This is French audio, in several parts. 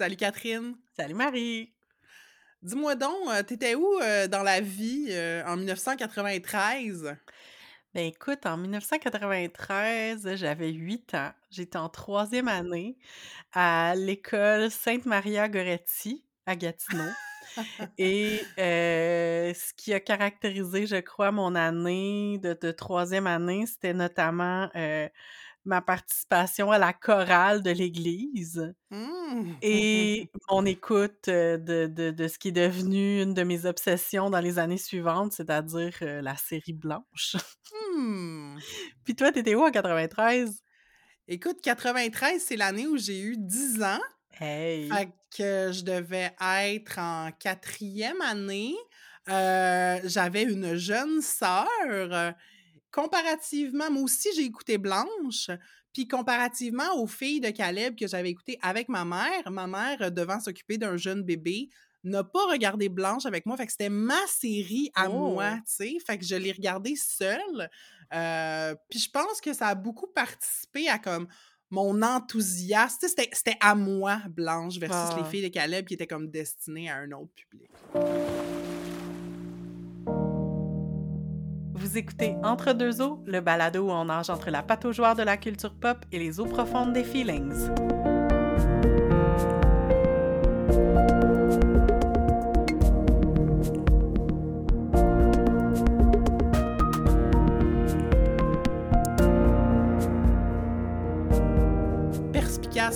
Salut Catherine. Salut Marie. Dis-moi donc, euh, t'étais où euh, dans la vie euh, en 1993? Ben écoute, en 1993, j'avais 8 ans. J'étais en troisième année à l'école Sainte-Maria Goretti à Gatineau. Et ce qui a caractérisé, je crois, mon année de, de troisième année, c'était notamment ma participation à la chorale de l'église Mmh. et mon écoute de, de, de, ce qui est devenu une de mes obsessions dans les années suivantes, c'est-à-dire la série Blanche. Mmh. Puis toi, t'étais où en 93? Écoute, 93, c'est l'année où j'ai eu 10 ans. Hey! Fait que je devais être en quatrième année. Euh, J'avais une jeune sœur comparativement, moi aussi, j'ai écouté Blanche. Puis comparativement aux filles de Caleb que j'avais écoutées avec ma mère, ma mère, euh, devant s'occuper d'un jeune bébé, n'a pas regardé Blanche avec moi. Fait que c'était ma série à moi, Oh! tu sais. Fait que je l'ai regardée seule. Euh, puis je pense que ça a beaucoup participé à comme mon enthousiasme. C'était à moi, Blanche, versus les Ah. filles de Caleb qui étaient comme destinées à un autre public. Vous Entre deux eaux, le balado où on nage entre la pataugeoire de la culture pop et les eaux profondes des feelings.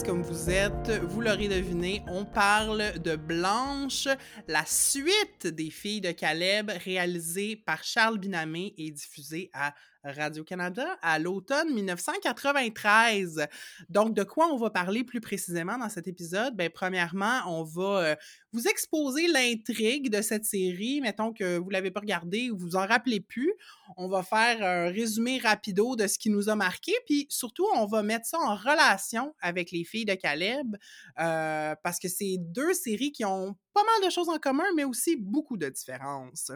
Comme vous êtes, vous l'aurez deviné, on parle de Blanche, la suite des filles de Caleb, réalisée par Charles Binamé et diffusée à Radio-Canada à l'automne 1993. Donc, de quoi on va parler plus précisément dans cet épisode? Ben, premièrement, on va euh, vous exposer l'intrigue de cette série. Mettons que vous l'avez pas regardée ou vous vous en rappelez plus. On va faire un résumé rapido de ce qui nous a marqué. Puis surtout, on va mettre ça en relation avec les filles de Caleb euh, parce que c'est deux séries qui ont pas mal de choses en commun, mais aussi beaucoup de différences.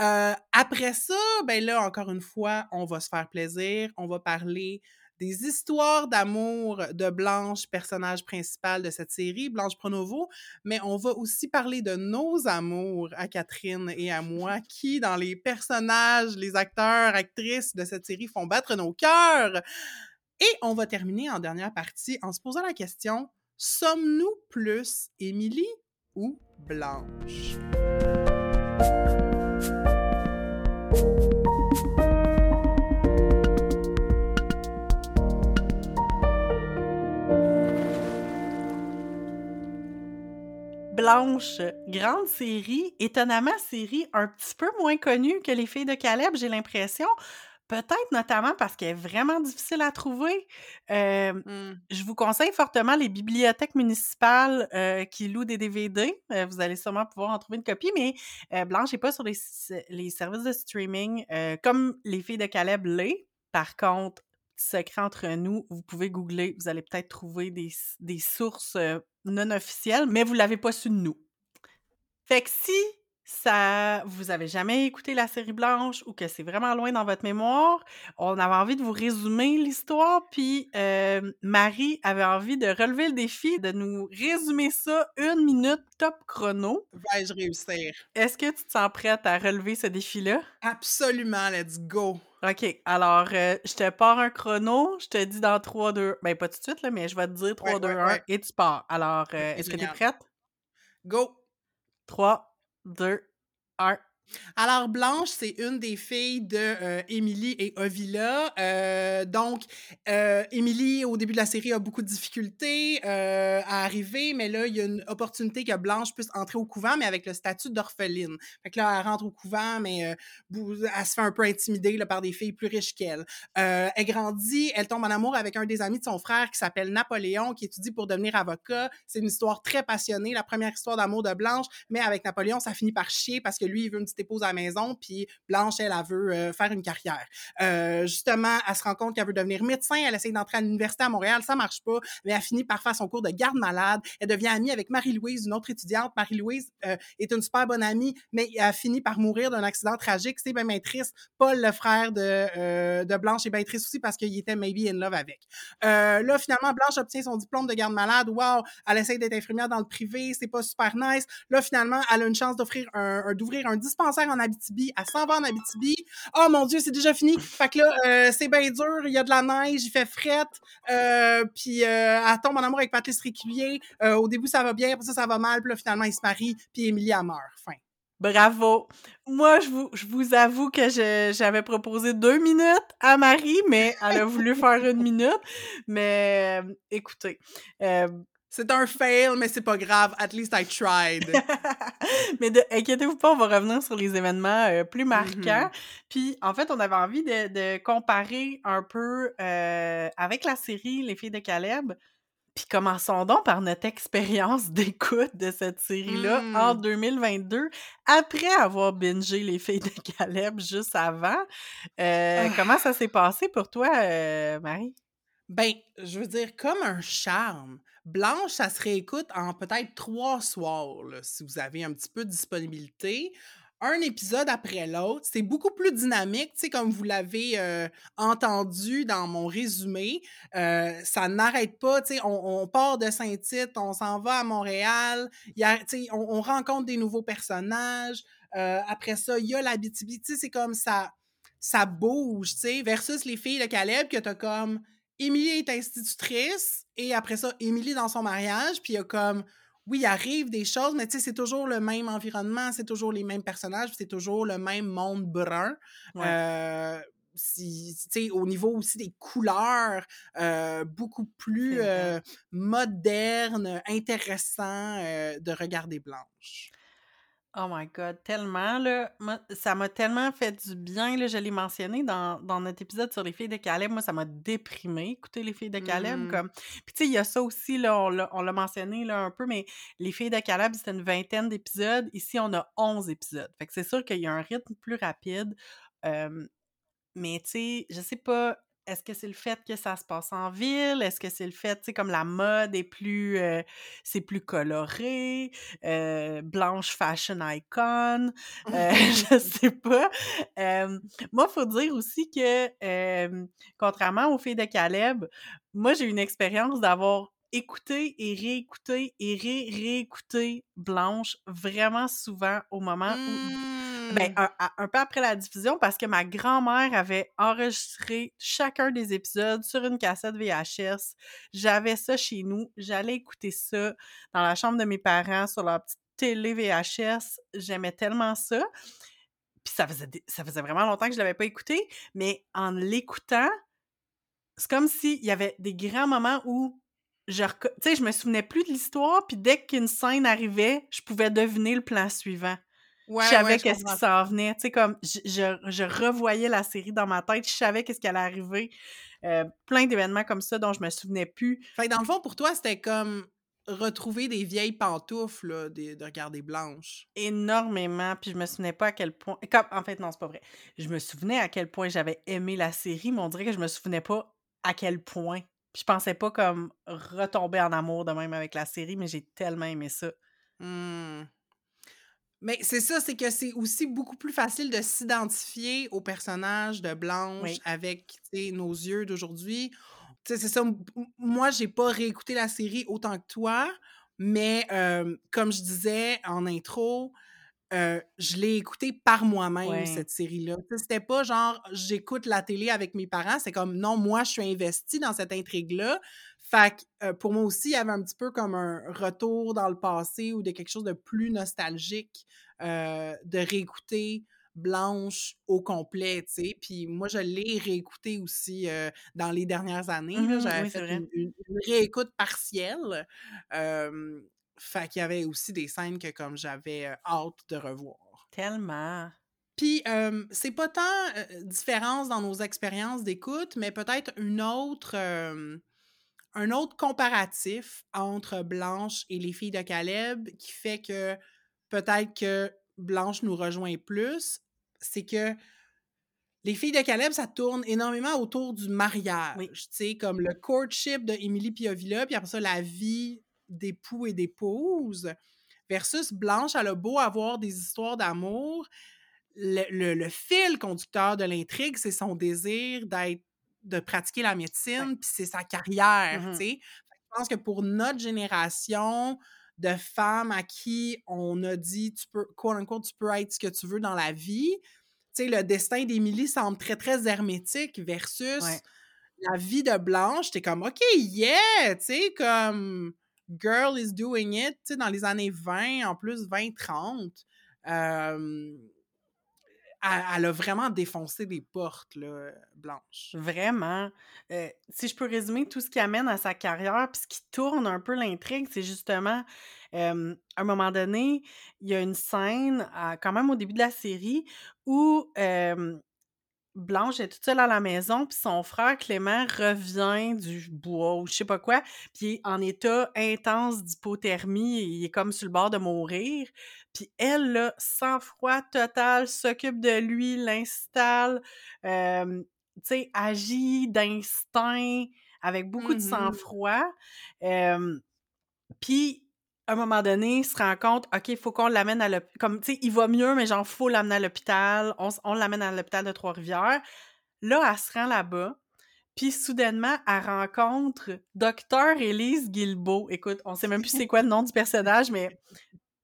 Euh, après ça, ben là, encore une fois, on va se faire plaisir. On va parler des histoires d'amour de Blanche, personnage principal de cette série, Blanche Pronovo, mais on va aussi parler de nos amours à Catherine et à moi, qui, dans les personnages, les acteurs, actrices de cette série, font battre nos cœurs. Et on va terminer en dernière partie en se posant la question sommes-nous plus Émilie ou Blanche? Blanche, grande série, étonnamment série un petit peu moins connue que les filles de Caleb, j'ai l'impression. Peut-être notamment parce qu'elle est vraiment difficile à trouver. Euh, Hmm. je vous conseille fortement les bibliothèques municipales euh, qui louent des DVD. Euh, vous allez sûrement pouvoir en trouver une copie, mais Blanche n'est pas sur les, services de streaming comme les filles de Caleb l'est. Par contre, secret entre nous, vous pouvez googler, vous allez peut-être trouver des, des sources non officielles, mais vous l'avez pas su de nous. Fait que si ça vous avez jamais écouté la série Blanche ou que c'est vraiment loin dans votre mémoire, on avait envie de vous résumer l'histoire, puis euh, Marie avait envie de relever le défi de nous résumer ça une minute top chrono. Vais-je réussir? Est-ce que tu te sens prête à relever ce défi-là? Absolument, let's go! OK, alors euh, je te pars un chrono, je te dis dans 3, 2, ben pas tout de suite, là, mais je vais te dire 3, Ouais, 2, ouais, 1 ouais. et tu pars. Alors, euh, est-ce que tu es prête? Go! 3, 2, 1. Alors, Blanche, c'est une des filles de euh, et Ovila. Euh, donc, euh, Émilie, au début de la série, a beaucoup de difficultés euh, à arriver, mais là, il y a une opportunité que Blanche puisse entrer au couvent, mais avec le statut d'orpheline. Fait que là, elle rentre au couvent, mais euh, elle se fait un peu intimider par des filles plus riches qu'elle. Elle grandit, elle tombe en amour avec un des amis de son frère qui s'appelle Napoléon, qui étudie pour devenir avocat. C'est une histoire très passionnée, la première histoire d'amour de Blanche, mais avec Napoléon, ça finit par chier parce que lui, il veut une petite petite épouse à la maison, puis Blanche, elle, elle veut euh, faire une carrière. Euh, justement, elle se rend compte qu'elle veut devenir médecin, elle essaie d'entrer à l'université à Montréal, ça marche pas, mais elle finit par faire son cours de garde malade. Elle devient amie avec Marie-Louise, une autre étudiante. Marie-Louise euh, est une super bonne amie, mais elle finit par mourir d'un accident tragique. C'est bien triste. Paul, le frère de, de Blanche, est bien triste aussi parce qu'il était maybe in love avec. là, finalement, Blanche obtient son diplôme de garde malade. Wow! Elle essaie d'être infirmière dans le privé, c'est pas super nice. Là, finalement, elle a une chance d'offrir un, d'ouvrir un dispensaire en Abitibi. Elle s'en va en Abitibi. Oh mon Dieu, c'est déjà fini. Fait que là, euh, c'est bien dur. Il y a de la neige, il fait frette. Euh, puis euh, elle tombe en amour avec Patrice Réculier. au début, ça va bien. Après ça, ça va mal. Puis là, finalement, ils se marient. Puis Émilie, elle meurt. Fin. Bravo. Moi, je vous, je vous avoue que j'avais proposé deux minutes à Marie, mais elle a voulu faire une minute. Mais écoutez, c'est un fail, mais c'est pas grave. At least I tried. mais inquiétez-vous pas, on va revenir sur les événements euh, plus marquants. Mm-hmm. Puis, en fait, on avait envie de, comparer un peu euh, avec la série Les filles de Caleb. Puis commençons donc par notre expérience d'écoute de cette série-là en 2022, mm. après avoir bingé Les filles de Caleb juste avant. Euh, ah. Comment ça s'est passé pour toi, Marie? Ben, je veux dire, comme un charme. Blanche, ça se réécoute en peut-être trois soirs, si vous avez un petit peu de disponibilité. Un épisode après l'autre. C'est beaucoup plus dynamique, tu comme vous l'avez euh, entendu dans mon résumé. Euh, ça n'arrête pas, on, part de Saint-Tite, on s'en va à Montréal, y on, on rencontre des nouveaux personnages. Euh, après ça, il y a la c'est comme ça, ça bouge, tu versus les filles de Caleb que t'as comme Émilie est institutrice et après ça, Émilie dans son mariage, puis il y a comme oui, il arrive des choses, mais tu sais, c'est toujours le même environnement, c'est toujours les mêmes personnages, c'est toujours le même monde brun. Euh, si, au niveau aussi des couleurs, euh, beaucoup plus euh, moderne, intéressant de regarder Blanche. Oh my God, tellement, là. ça m'a tellement fait du bien, là. Je l'ai mentionné dans, notre épisode sur les filles de Caleb. Moi, ça m'a déprimé, écouter les filles de Caleb. Comme... Puis, tu sais, il y a ça aussi, là, on l'a mentionné, là, un peu, mais les filles de Caleb, c'était une vingtaine d'épisodes. Ici, on a 11 épisodes. Fait que c'est sûr qu'il y a un rythme plus rapide. mais, tu sais, je sais pas, est-ce que c'est le fait que ça se passe en ville? Est-ce que c'est le fait, tu sais, comme la mode est plus, euh, c'est plus coloré, euh, blanche fashion icon, euh, je sais pas. moi, faut dire aussi que, contrairement aux filles de Caleb, moi, j'ai une expérience d'avoir écouté et réécouté et ré-réécouté Blanche vraiment souvent au moment où ben, mmh. un, peu après la diffusion, parce que ma grand-mère avait enregistré chacun des épisodes sur une cassette VHS. J'avais ça chez nous. J'allais écouter ça dans la chambre de mes parents sur leur petite télé VHS. J'aimais tellement ça. Puis ça faisait, ça faisait vraiment longtemps que je l'avais pas écouté, mais en l'écoutant, c'est comme s'il y avait des grands moments où je, je me souvenais plus de l'histoire, puis dès qu'une scène arrivait, je pouvais deviner le plan suivant je savais qu'est-ce qui s'en venait. Tu sais, comme je, je, revoyais la série dans ma tête, je savais qu'est-ce qui allait arriver. Euh, plein d'événements comme ça dont je me souvenais plus. Fait dans le fond, pour toi, c'était comme retrouver des vieilles pantoufles là, de, regarder blanche. Énormément, puis je me souvenais pas à quel point... Comme, en fait, non, c'est pas vrai. Je me souvenais à quel point j'avais aimé la série, mais on dirait que je me souvenais pas à quel point. Puis je pensais pas comme retomber en amour de même avec la série, mais j'ai tellement aimé ça. Mmh. Mais c'est ça, c'est que c'est aussi beaucoup plus facile de s'identifier au personnage de Blanche avec nos yeux d'aujourd'hui. C'est ça. Moi, j'ai pas réécouté la série autant que toi, mais comme je disais en intro, je l'ai écoutée par moi-même, cette série-là. C'était pas genre j'écoute la télé avec mes parents, c'est comme non, moi, je suis investie dans cette intrigue-là. Fait que pour moi aussi, il y avait un petit peu comme un retour dans le passé ou de quelque chose de plus nostalgique de réécouter Blanche au complet, tu sais. Puis moi, je l'ai réécouté aussi dans les dernières années. Mmh j'avais fait une, réécoute partielle. fait qu'il y avait aussi des scènes que comme j'avais hâte de revoir. Tellement. Puis, c'est pas tant différence dans nos expériences d'écoute, mais peut-être une autre un autre comparatif entre Blanche et les filles de Caleb qui fait que peut-être que Blanche nous rejoint plus, c'est que les filles de Caleb, ça tourne énormément autour du mariage. Oui. Tu sais, comme le courtship de Emily Piovilla, puis après ça, la vie d'époux et d'épouses. Versus Blanche, elle a beau avoir des histoires d'amour. Le, le- le fil conducteur de l'intrigue, c'est son désir d'être de pratiquer la médecine, puis c'est sa carrière, tu sais. Je pense que pour notre génération de femmes à qui on a dit, tu peux, quote unquote, tu peux être ce que tu veux dans la vie, tu sais, le destin d'Émilie semble très, très hermétique versus Ouais. la vie de Blanche. T'es comme, OK, yeah, tu sais, comme Girl is doing it, tu sais, dans les années 20, en plus 20-30. Euh, elle, a vraiment défoncé des portes, là, Blanche. Vraiment. Euh, si je peux résumer tout ce qui amène à sa carrière, puis ce qui tourne un peu l'intrigue, c'est justement, à un moment donné, il y a une scène, quand même au début de la série, où Blanche est toute seule à la maison, puis son frère Clément revient du bois ou je sais pas quoi, puis il est en état intense d'hypothermie, il est comme sur le bord de mourir. Puis elle, là, sans froid total, s'occupe de lui, l'installe, euh, tu sais, agit d'instinct, avec beaucoup de Mhm. sang-froid. Euh, puis, à un moment donné, il se rend compte, OK, il faut qu'on l'amène à l'hôpital. Comme, tu sais, il va mieux, mais genre, faut l'amener à l'hôpital. On, l'amène à l'hôpital de Trois-Rivières. Là, elle se rend là-bas. Puis, soudainement, elle rencontre Docteur Élise Guilbeault. Écoute, on sait même plus c'est quoi le nom du personnage, mais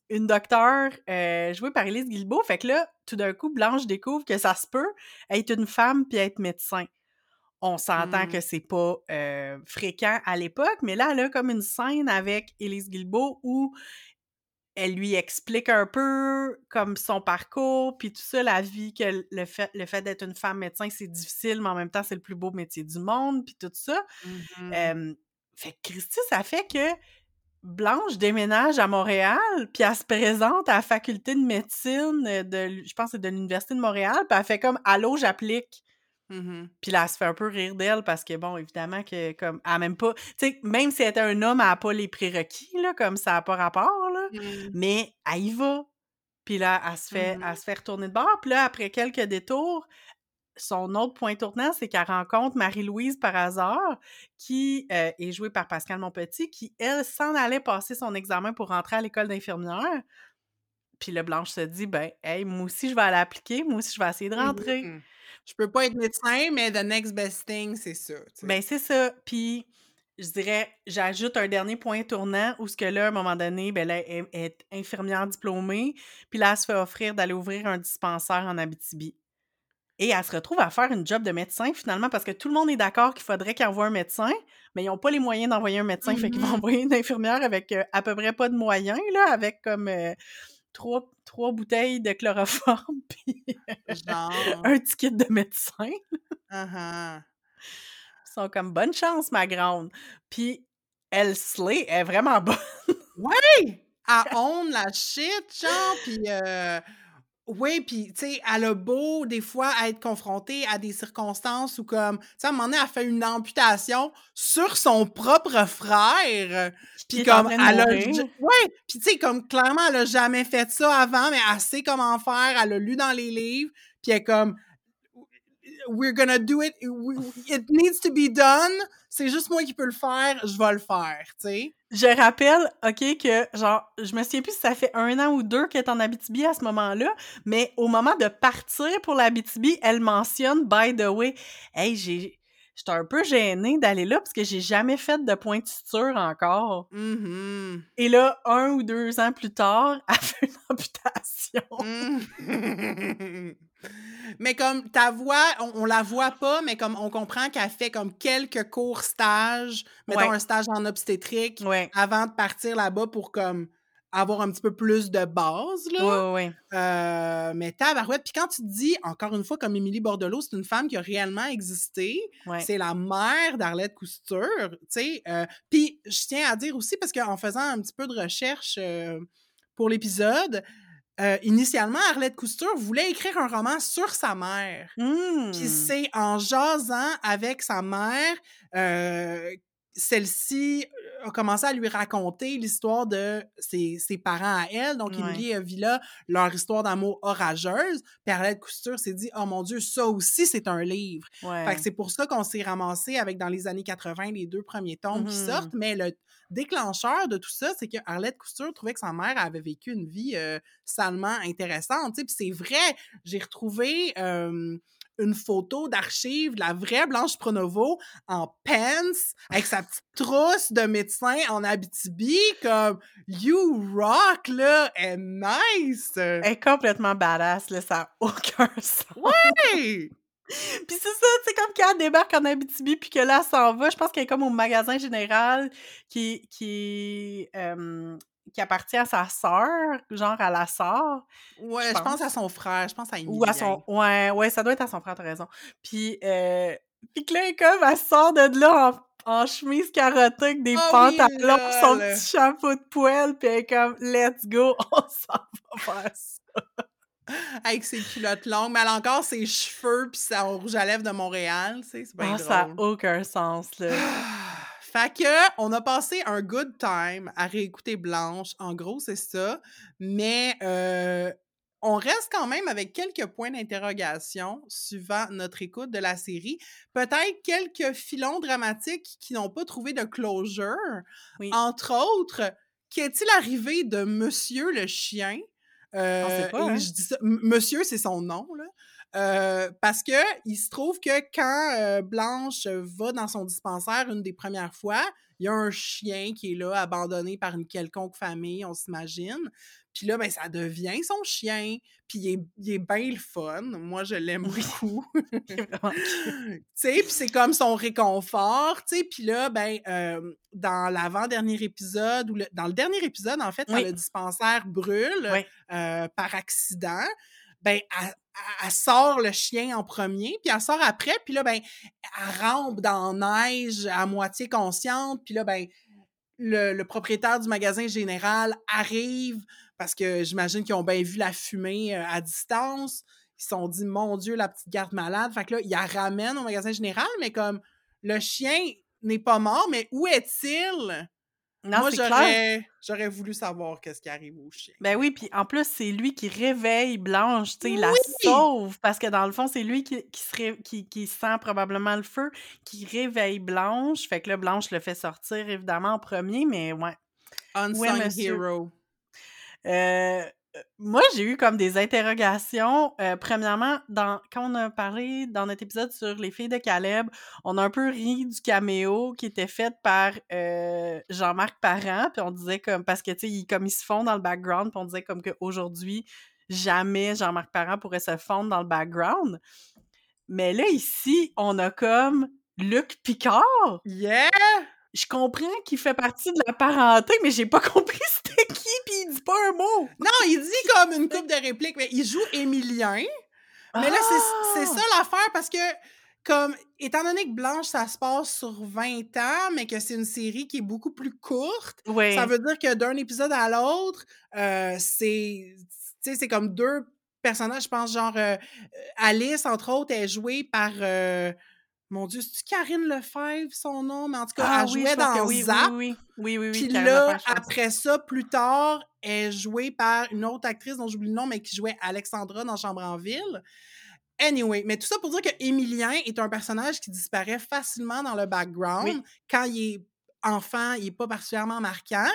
une docteure euh, jouée par Élise Guilbeault. Fait que là, tout d'un coup, Blanche découvre que ça se peut être une femme puis être médecin. On s'entend Mm. que c'est pas euh, fréquent à l'époque, mais là, elle a comme une scène avec Élise Guilbeault où elle lui explique un peu comme son parcours, puis tout ça, la vie, que le fait, le fait d'être une femme médecin, c'est difficile, mais en même temps, c'est le plus beau métier du monde, puis tout ça. Euh, fait que Christy, ça fait que Blanche déménage à Montréal, puis elle se présente à la faculté de médecine de, je pense que c'est de l'Université de Montréal, puis elle fait comme « Allô, j'applique ». Mhm. Puis là, elle se fait un peu rire d'elle parce que, bon, évidemment que, comme, elle même pas... Tu sais, même si elle était un homme, elle n'a pas les prérequis, là, comme ça n'a pas rapport, là. Mhm. Mais elle y va. Puis là, elle se fait, Mhm. elle se fait retourner de bord. Puis là, après quelques détours, son autre point tournant, c'est qu'elle rencontre Marie-Louise par hasard, qui euh, est jouée par Pascal Monpetit, qui, elle, s'en allait passer son examen pour rentrer à l'école d'infirmière. Puis là, Blanche se dit, ben, hey, moi aussi, je vais aller appliquer, moi aussi, je vais essayer de rentrer. Mhm. Je peux pas être médecin, mais the next best thing, c'est ça. Ben, c'est ça. Puis, je dirais, j'ajoute un dernier point tournant où ce que là, à un moment donné, ben là, elle est infirmière diplômée, puis là, elle se fait offrir d'aller ouvrir un dispensaire en Abitibi. Et elle se retrouve à faire une job de médecin, finalement, parce que tout le monde est d'accord qu'il faudrait qu'il envoie un médecin, mais ils n'ont pas les moyens d'envoyer un médecin, fait qu'ils vont Mhm. envoyer une infirmière avec euh, à peu près pas de moyens, là, avec comme euh, trois, trois bouteilles de chloroforme, puis Genre. un ticket de médecin. Uh-huh. Ils sont comme bonne chance, ma grande. Puis elle slay est vraiment bonne. Elle own la shit, genre, pis euh, oui, pis tu sais, elle a beau, des fois, être confrontée à des circonstances où, comme, tu sais, à un moment donné, elle fait une amputation sur son propre frère, en comme, elle a... Ouais, pis tu sais, comme, clairement, elle a jamais fait ça avant, mais elle sait comment faire, elle a lu dans les livres, pis elle est comme... We're gonna do it. we- It needs to be done. C'est juste moi qui peux le faire. Je vais le faire, tu sais. Je rappelle, OK, que genre, je me souviens plus si ça fait un an ou deux qu'elle est en Abitibi à ce moment-là, mais au moment de partir pour l'Abitibi, elle mentionne, by the way, hey, j'ai. J'étais un peu gênée d'aller là parce que j'ai jamais fait de point de suture encore. Mhm. Et là, un ou deux ans plus tard, elle fait une amputation. Mm. mais comme ta voix, on, on la voit pas, mais comme on comprend qu'elle fait comme quelques courts stages, mettons Ouais. un stage en obstétrique, Ouais. avant de partir là-bas pour comme avoir un petit peu plus de base, là. Ouais. Euh, mais tabarouette. Puis quand tu te dis, encore une fois, comme Émilie Bordelot, c'est une femme qui a réellement existé. C'est la mère d'Arlette Couture, tu sais. euh, Puis je tiens à dire aussi, parce qu'en faisant un petit peu de recherche euh, pour l'épisode, euh, initialement, Arlette Couture voulait écrire un roman sur sa mère. Puis c'est en jasant avec sa mère euh, celle-ci a commencé à lui raconter l'histoire de ses, ses, parents à elle, donc Ouais. Emily et Villa, leur histoire d'amour orageuse. Puis Arlette Couture s'est dit, oh mon Dieu, ça aussi, c'est un livre. Fait Ouais. que c'est pour ça qu'on s'est ramassé avec, dans les années 80, les deux premiers tomes qui Mhm. sortent. Mais le déclencheur de tout ça, c'est que Arlette Couture trouvait que sa mère avait vécu une vie euh, salement intéressante. Puis c'est vrai, j'ai retrouvé euh, une photo d'archive de la vraie Blanche Pronovo en pants, avec sa petite trousse de médecin en Abitibi, comme « You rock, là! Est nice! Elle est complètement badass, là, ça n'a aucun sens. Hey! Puis c'est ça, tu sais, comme quand elle débarque en Abitibi, puis que là, elle s'en va, je pense qu'elle est comme au magasin général qui, qui, euh, qui appartient à sa sœur, genre à la sœur. Ouais, Je je pense à son frère, je pense à Emilien. Ou à son. Ouais, ouais, ça doit être à son frère, t'as raison. Puis, euh, puis que là, elle est comme, elle sort de là en, en chemise carottée avec des Oh oui, pantalons, son lol! petit chapeau de poêle, puis elle est comme, let's go, on s'en va faire ça. Avec ses culottes longues, mais elle a encore ses cheveux pis son rouge à lèvres de Montréal, tu sais, c'est bien Ah, ça n'a drôle. aucun sens, là. Fait que, on a passé un good time à réécouter Blanche. En gros, c'est ça. Mais euh, on reste quand même avec quelques points d'interrogation suivant notre écoute de la série. Peut-être quelques filons dramatiques qui n'ont pas trouvé de closure. Oui. Entre autres, qu'est-il arrivé de Monsieur le chien? On Euh, et hein? je dis ça, Monsieur, c'est son nom, là. Euh, parce que il se trouve que quand euh, Blanche va dans son dispensaire une des premières fois, il y a un chien qui est là, abandonné par une quelconque famille, on s'imagine. Puis là, ben, ça devient son chien. Puis il est, il est bien le fun. Moi, je l'aime Oui. beaucoup. Tu sais, puis c'est comme son réconfort, tu sais. Puis là, ben, euh, dans l'avant-dernier épisode, ou le- dans le dernier épisode, en fait, quand Oui. le dispensaire brûle Oui. euh, par accident, ben, elle, elle- elle sort le chien en premier, puis elle sort après, puis là, ben, elle rampe dans la neige à moitié consciente, puis là, ben, le, le propriétaire du magasin général arrive parce que j'imagine qu'ils ont bien vu la fumée euh, à distance. Ils se sont dit, mon Dieu, la petite garde malade. Fait que là, ils la ramènent au magasin général, mais comme le chien n'est pas mort, mais où est-il? Non, Moi, j'aurais, j'aurais voulu savoir qu'est-ce qui arrive au chien. Ben oui, puis en plus, c'est lui qui réveille Blanche, tu sais, la sauve, parce que dans le fond, c'est lui qui, qui, se ré- qui, qui sent probablement le feu, qui réveille Blanche. Fait que là, Blanche le fait sortir, évidemment, en premier, mais ouais. Unsung monsieur. Hero. Euh, euh, moi, j'ai eu comme des interrogations. Euh, premièrement, dans, quand on a parlé dans notre épisode sur les filles de Caleb, on a un peu ri du caméo qui était fait par Jean-Marc Parent, puis on disait comme parce que tu sais, comme ils se font dans le background, puis on disait comme qu'aujourd'hui, jamais Jean-Marc Parent pourrait se fondre dans le background. Mais là, ici, on a comme Luc Picard. Yeah! Je comprends qu'il fait partie de la parenté, mais j'ai pas compris c'était qui, puis il dit pas un mot. Non, il dit comme une coupe de répliques, mais il joue Émilien. Mais là, c'est- c'est Ah! ça l'affaire parce que, comme, étant donné que Blanche, ça se passe sur 20 ans, mais que c'est une série qui est beaucoup plus courte, Oui. ça veut dire que d'un épisode à l'autre, euh, c'est, tu sais, c'est comme deux personnages, je pense, genre, euh, Alice, entre autres, est jouée par, euh, mon Dieu, c'est-tu Karine Lefebvre, son nom? Mais en tout cas, Ah elle oui, jouait dans oui, Zap. oui, oui, oui, oui, Puis là, après ça, plus tard, elle est jouée par une autre actrice dont j'oublie le nom, mais qui jouait Alexandra dans Chambre en ville. Anyway, mais tout ça pour dire que Émilien est un personnage qui disparaît facilement dans le background. Quand il est enfant, il est pas particulièrement marquant.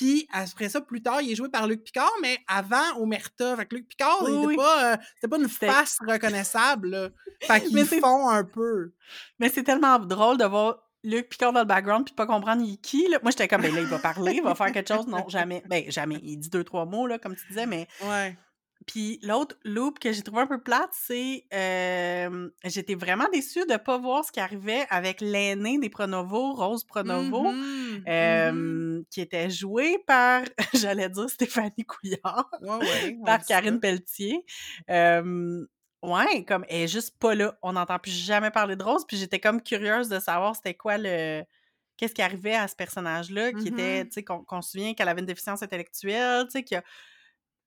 Puis après ça, plus tard, il est joué par Luc Picard, mais avant Omerta. Fait que Luc Picard, Oui, il était oui. pas, euh, c'était pas une face reconnaissable. Là. Fait qu'ils Mais c'est- font un peu. Mais c'est tellement drôle de voir Luc Picard dans le background puis pas comprendre il qui. Là. Moi, j'étais comme, ben là, il va parler, il va faire quelque chose. Non, jamais. Ben, jamais. Il dit deux, trois mots, là, comme tu disais, mais Ouais. Puis l'autre loop que j'ai trouvé un peu plate, c'est euh, j'étais vraiment déçue de pas voir ce qui arrivait avec l'aînée des Pronovo, Rose Pronovo, euh, mhm. qui était jouée par, j'allais dire Stéphanie Couillard, Ouais, ouais, on par. Karine Pelletier. Euh, ouais, comme elle est juste pas là. On n'entend plus jamais parler de Rose. Puis j'étais comme curieuse de savoir c'était quoi le. Qu'est-ce qui arrivait à ce personnage-là, qui était, Mhm. tu sais, qu'on se souvient qu'elle avait une déficience intellectuelle, tu sais, qu'il y a-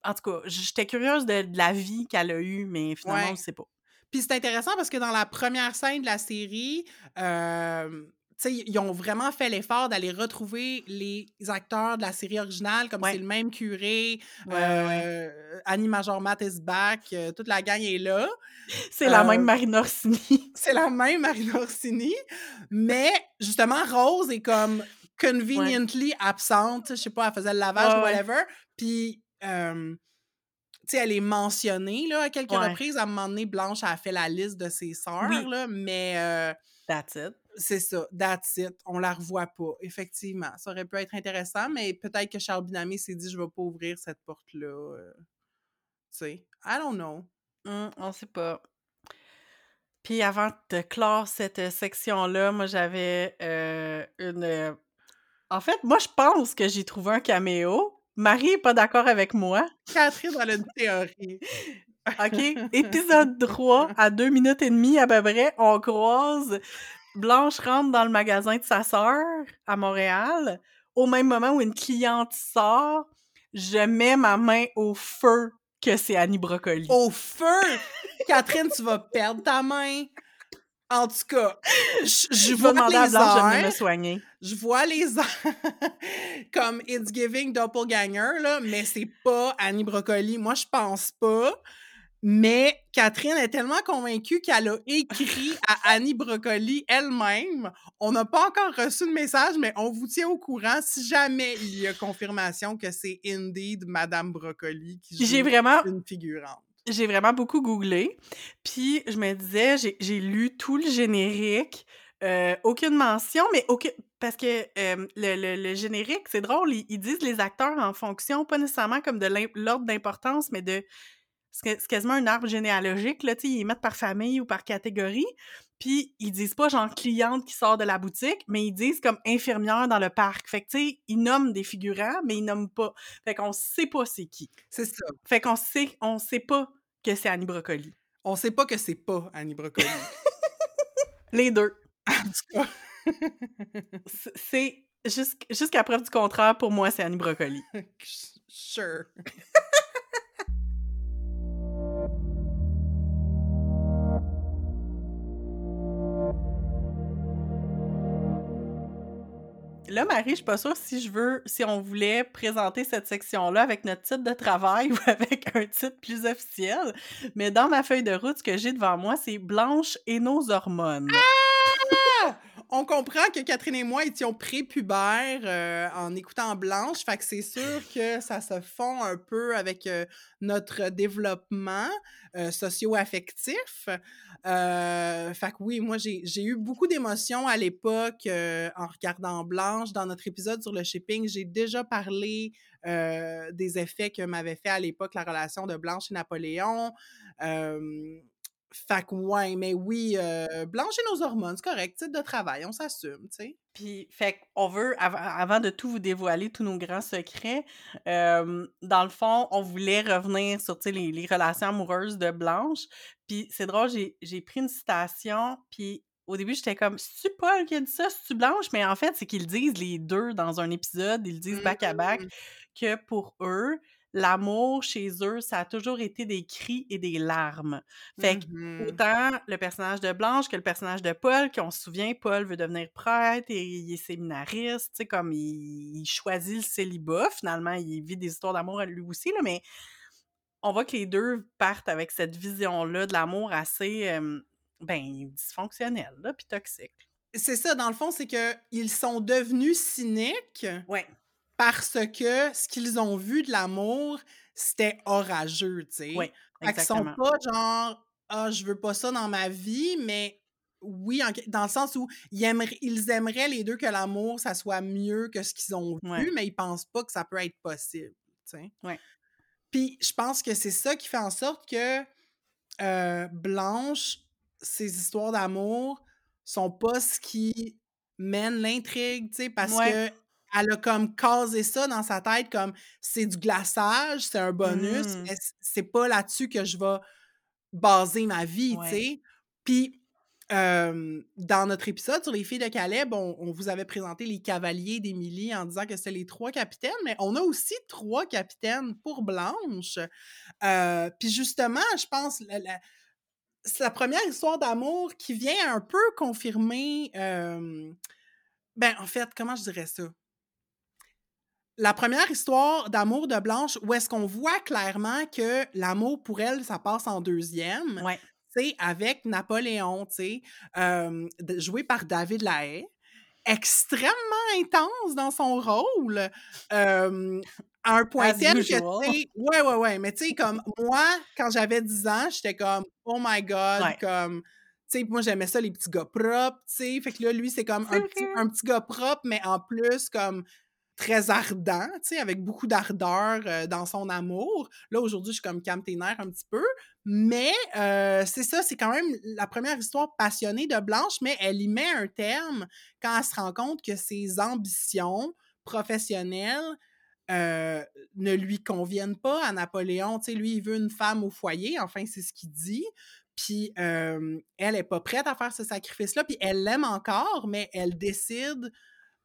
En tout cas, j'étais curieuse de, de la vie qu'elle a eue, mais finalement, Ouais. on ne sait pas. Puis c'est intéressant parce que dans la première scène de la série, euh, tu sais, ils ont vraiment fait l'effort d'aller retrouver les acteurs de la série originale, comme Ouais. c'est le même curé, Ouais, euh, Annie Major Matt is back, euh, toute la gang est là. C'est la même Euh, Marina Orsini. C'est la même Marina Orsini, mais justement, Rose est comme conveniently absente. Je sais pas, elle faisait le lavage ou whatever. Puis, euh, tu sais, elle est mentionnée là, à quelques Ouais. reprises. À un moment donné, Blanche a fait la liste de ses sœurs, Oui. là, mais euh, That's it. c'est ça, that's it. On la revoit pas, effectivement. Ça aurait pu être intéressant, mais peut-être que Charles Binami s'est dit je vais pas ouvrir cette porte-là. euh, tu sais, I don't know. Hum, on sait pas. Puis avant de clore cette euh, section-là, moi j'avais euh, une. En fait, moi je pense que j'ai trouvé un caméo. Marie est pas d'accord avec moi. Catherine, elle a une théorie. OK? Épisode 3, à deux minutes et demie à peu près, on croise Blanche rentre dans le magasin de sa sœur à Montréal. Au même moment où une cliente sort, je mets ma main au feu que c'est Annie Brocoli. Au feu! Catherine, tu vas perdre ta main. En tout cas, je, je je vois demander à les de venir me soigner. je vois les airs comme It's Giving Doppelganger, là, mais c'est pas Annie Brocoli. Moi, je pense pas. Mais Catherine est tellement convaincue qu'elle a écrit à Annie Brocoli elle-même. On n'a pas encore reçu de message, mais on vous tient au courant si jamais il y a confirmation que c'est indeed Madame Brocoli qui J'ai joue vraiment, une figurante. J'ai vraiment beaucoup googlé. Puis je me disais, j'ai, lu tout le générique. euh, aucune mention, mais aucune. Parce que euh, le, le- le générique, c'est drôle, ils, disent les acteurs en fonction, pas nécessairement comme de l'ordre d'importance, mais de. C'est quasiment un arbre généalogique, là, ils mettent par famille ou par catégorie. Puis ils disent pas genre cliente qui sort de la boutique, mais ils disent comme infirmière dans le parc. Fait que, tu sais, ils nomment des figurants, mais ils nomment pas. Fait qu'on sait pas c'est qui. C'est ça. Fait qu'on sait, on sait pas que c'est Annie Brocoli. On sait pas que c'est pas Annie Brocoli. Les deux. en tout cas. C'est jusqu'- jusqu'à preuve du contraire, pour moi, c'est Annie Brocoli. sure. Là, Marie, je suis pas sûre si je veux, si on voulait présenter cette section-là avec notre titre de travail ou avec un titre plus officiel. Mais dans ma feuille de route, ce que j'ai devant moi, c'est Blanche et nos hormones. Ah! On comprend que Catherine et moi étions prépubères euh, en écoutant Blanche, fait que c'est sûr que ça se fond un peu avec euh, notre développement euh, socio-affectif. Fait que oui, moi j'ai eu beaucoup d'émotions à l'époque en regardant Blanche. Dans notre épisode sur le shipping, j'ai déjà parlé des effets que m'avait fait à l'époque la relation de Blanche et Napoléon. Fait que ouais, mais oui, euh, Blanche et nos hormones, c'est correct, titre de travail, on s'assume, tu sais. Puis, fait qu'on veut, av- avant de tout vous dévoiler, tous nos grands secrets, euh, dans le fond, on voulait revenir sur tu sais, les, les relations amoureuses de Blanche. Puis, c'est drôle, j'ai pris une citation, puis au début, j'étais comme, c'est-tu Paul qui a dit ça, c'est-tu Blanche? Mais en fait, c'est qu'ils disent les deux dans un épisode, ils disent back-à-back, Mm. que pour eux, l'amour chez eux, ça a toujours été des cris et des larmes. Fait que Mhm. autant le personnage de Blanche que le personnage de Paul, qu'on se souvient, Paul veut devenir prêtre et il est séminariste, tu sais, comme il, il choisit le célibat, finalement, il vit des histoires d'amour à lui aussi, là, mais on voit que les deux partent avec cette vision-là de l'amour assez, euh, ben, dysfonctionnelle, là, puis toxique. C'est ça, dans le fond, c'est que ils sont devenus cyniques Ouais. Parce que ce qu'ils ont vu de l'amour, c'était orageux, tu sais. Oui, Fait qu'ils sont exactement. pas genre ah je veux pas ça dans ma vie, mais oui en dans le sens où ils aimeraient, ils aimeraient les deux que l'amour ça soit mieux que ce qu'ils ont vu, Ouais. mais ils pensent pas que ça peut être possible, tu sais. Ouais. Puis je pense que c'est ça qui fait en sorte que euh, Blanche, ses histoires d'amour sont pas ce qui mène l'intrigue, tu sais, parce Ouais. que elle a comme casé ça dans sa tête comme c'est du glaçage, c'est un bonus, Mhm. mais c'est pas là-dessus que je vais baser ma vie, Ouais. tu sais. Puis euh, dans notre épisode sur les filles de Caleb, on, on vous avait présenté les cavaliers d'Émilie en disant que c'était les trois capitaines, mais on a aussi trois capitaines pour Blanche. Euh, Puis justement, je pense, la- la- c'est la première histoire d'amour qui vient un peu confirmer euh, Ben, en fait, comment je dirais ça? La première histoire d'amour de Blanche, où est-ce qu'on voit clairement que l'amour pour elle, ça passe en deuxième, Ouais. c'est avec Napoléon, tu sais, euh, joué par David Lahaye, extrêmement intense dans son rôle, euh, à un point tel que, tu sais, ouais, ouais, ouais, mais tu sais, comme moi, quand j'avais 10 ans, j'étais comme, oh my God, Ouais. comme, tu sais, moi, j'aimais ça, les petits gars propres, tu sais, fait que là, lui, c'est comme un petit, un petit gars propre, mais en plus, comme, très ardent, tu sais, avec beaucoup d'ardeur euh, dans son amour. Là, aujourd'hui, je suis comme calme un petit peu. Mais euh, c'est ça, c'est quand même la première histoire passionnée de Blanche, mais elle y met un terme quand elle se rend compte que ses ambitions professionnelles euh, ne lui conviennent pas à Napoléon. Tu sais, lui, il veut une femme au foyer, enfin, c'est ce qu'il dit. Puis elle est pas prête à faire ce sacrifice-là, puis elle l'aime encore, mais elle décide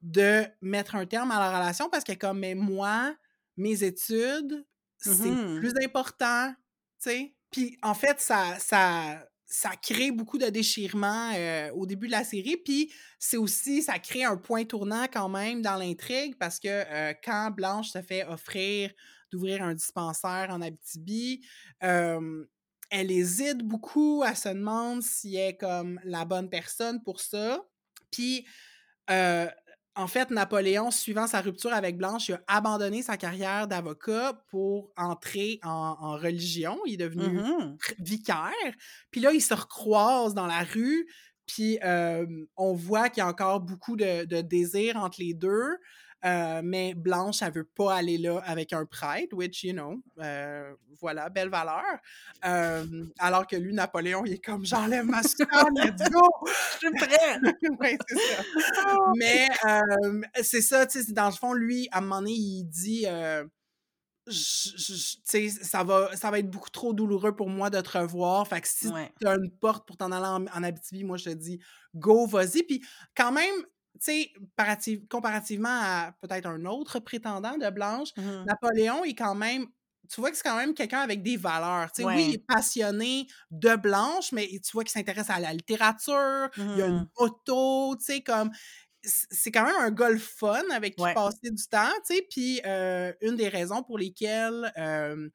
de mettre un terme à la relation parce que comme mais moi mes études c'est Mhm. plus important tu sais. Puis en fait ça ça ça crée beaucoup de déchirements euh, au début de la série. Puis c'est aussi ça crée un point tournant quand même dans l'intrigue parce que euh, quand Blanche se fait offrir d'ouvrir un dispensaire en Abitibi euh, elle hésite beaucoup elle se demande si elle est comme la bonne personne pour ça. Puis euh, en fait, Napoléon, suivant sa rupture avec Blanche, il a abandonné sa carrière d'avocat pour entrer en, en religion. Il est devenu Mhm. pr- vicaire. Puis là, ils se recroisent dans la rue. Puis euh, on voit qu'il y a encore beaucoup de, de désir entre les deux. Euh, mais Blanche, elle veut pas aller là avec un prêtre, which, you know, euh, voilà, belle valeur. Euh, alors que lui, Napoléon, il est comme, j'enlève ma soutane, let's go! Je suis ouais, c'est ça. Mais euh, c'est ça, tu sais, dans le fond, lui, à un moment donné, il dit je- je- je- tu sais, ça va, ça va être beaucoup trop douloureux pour moi de te revoir. Fait que si Ouais. tu as une porte pour t'en aller en, en Abitibi, moi, je te dis go, vas-y. Puis quand même, tu sais, comparative- comparativement à peut-être un autre prétendant de Blanche, Mhm. Napoléon est quand même. Tu vois que c'est quand même quelqu'un avec des valeurs. Tu sais, Oui, il Ouais. est passionné de Blanche, mais tu vois qu'il s'intéresse à la littérature, il y a une moto, tu sais, comme c'est quand même un le fun avec qui Ouais. passer du temps, tu sais, puis euh, une des raisons pour lesquelles euh,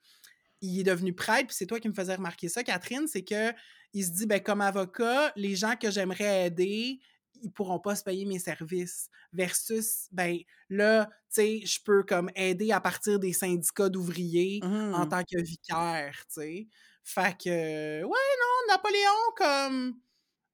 il est devenu prêtre, puis c'est toi qui me faisais remarquer ça, Catherine, c'est que il se dit, ben comme avocat, les gens que j'aimerais aider, ils pourront pas se payer mes services, versus, ben là, tu sais, je peux comme aider à partir des syndicats d'ouvriers en Mhm. tant que vicaire, tu sais. Fait que, ouais, non, Napoléon, comme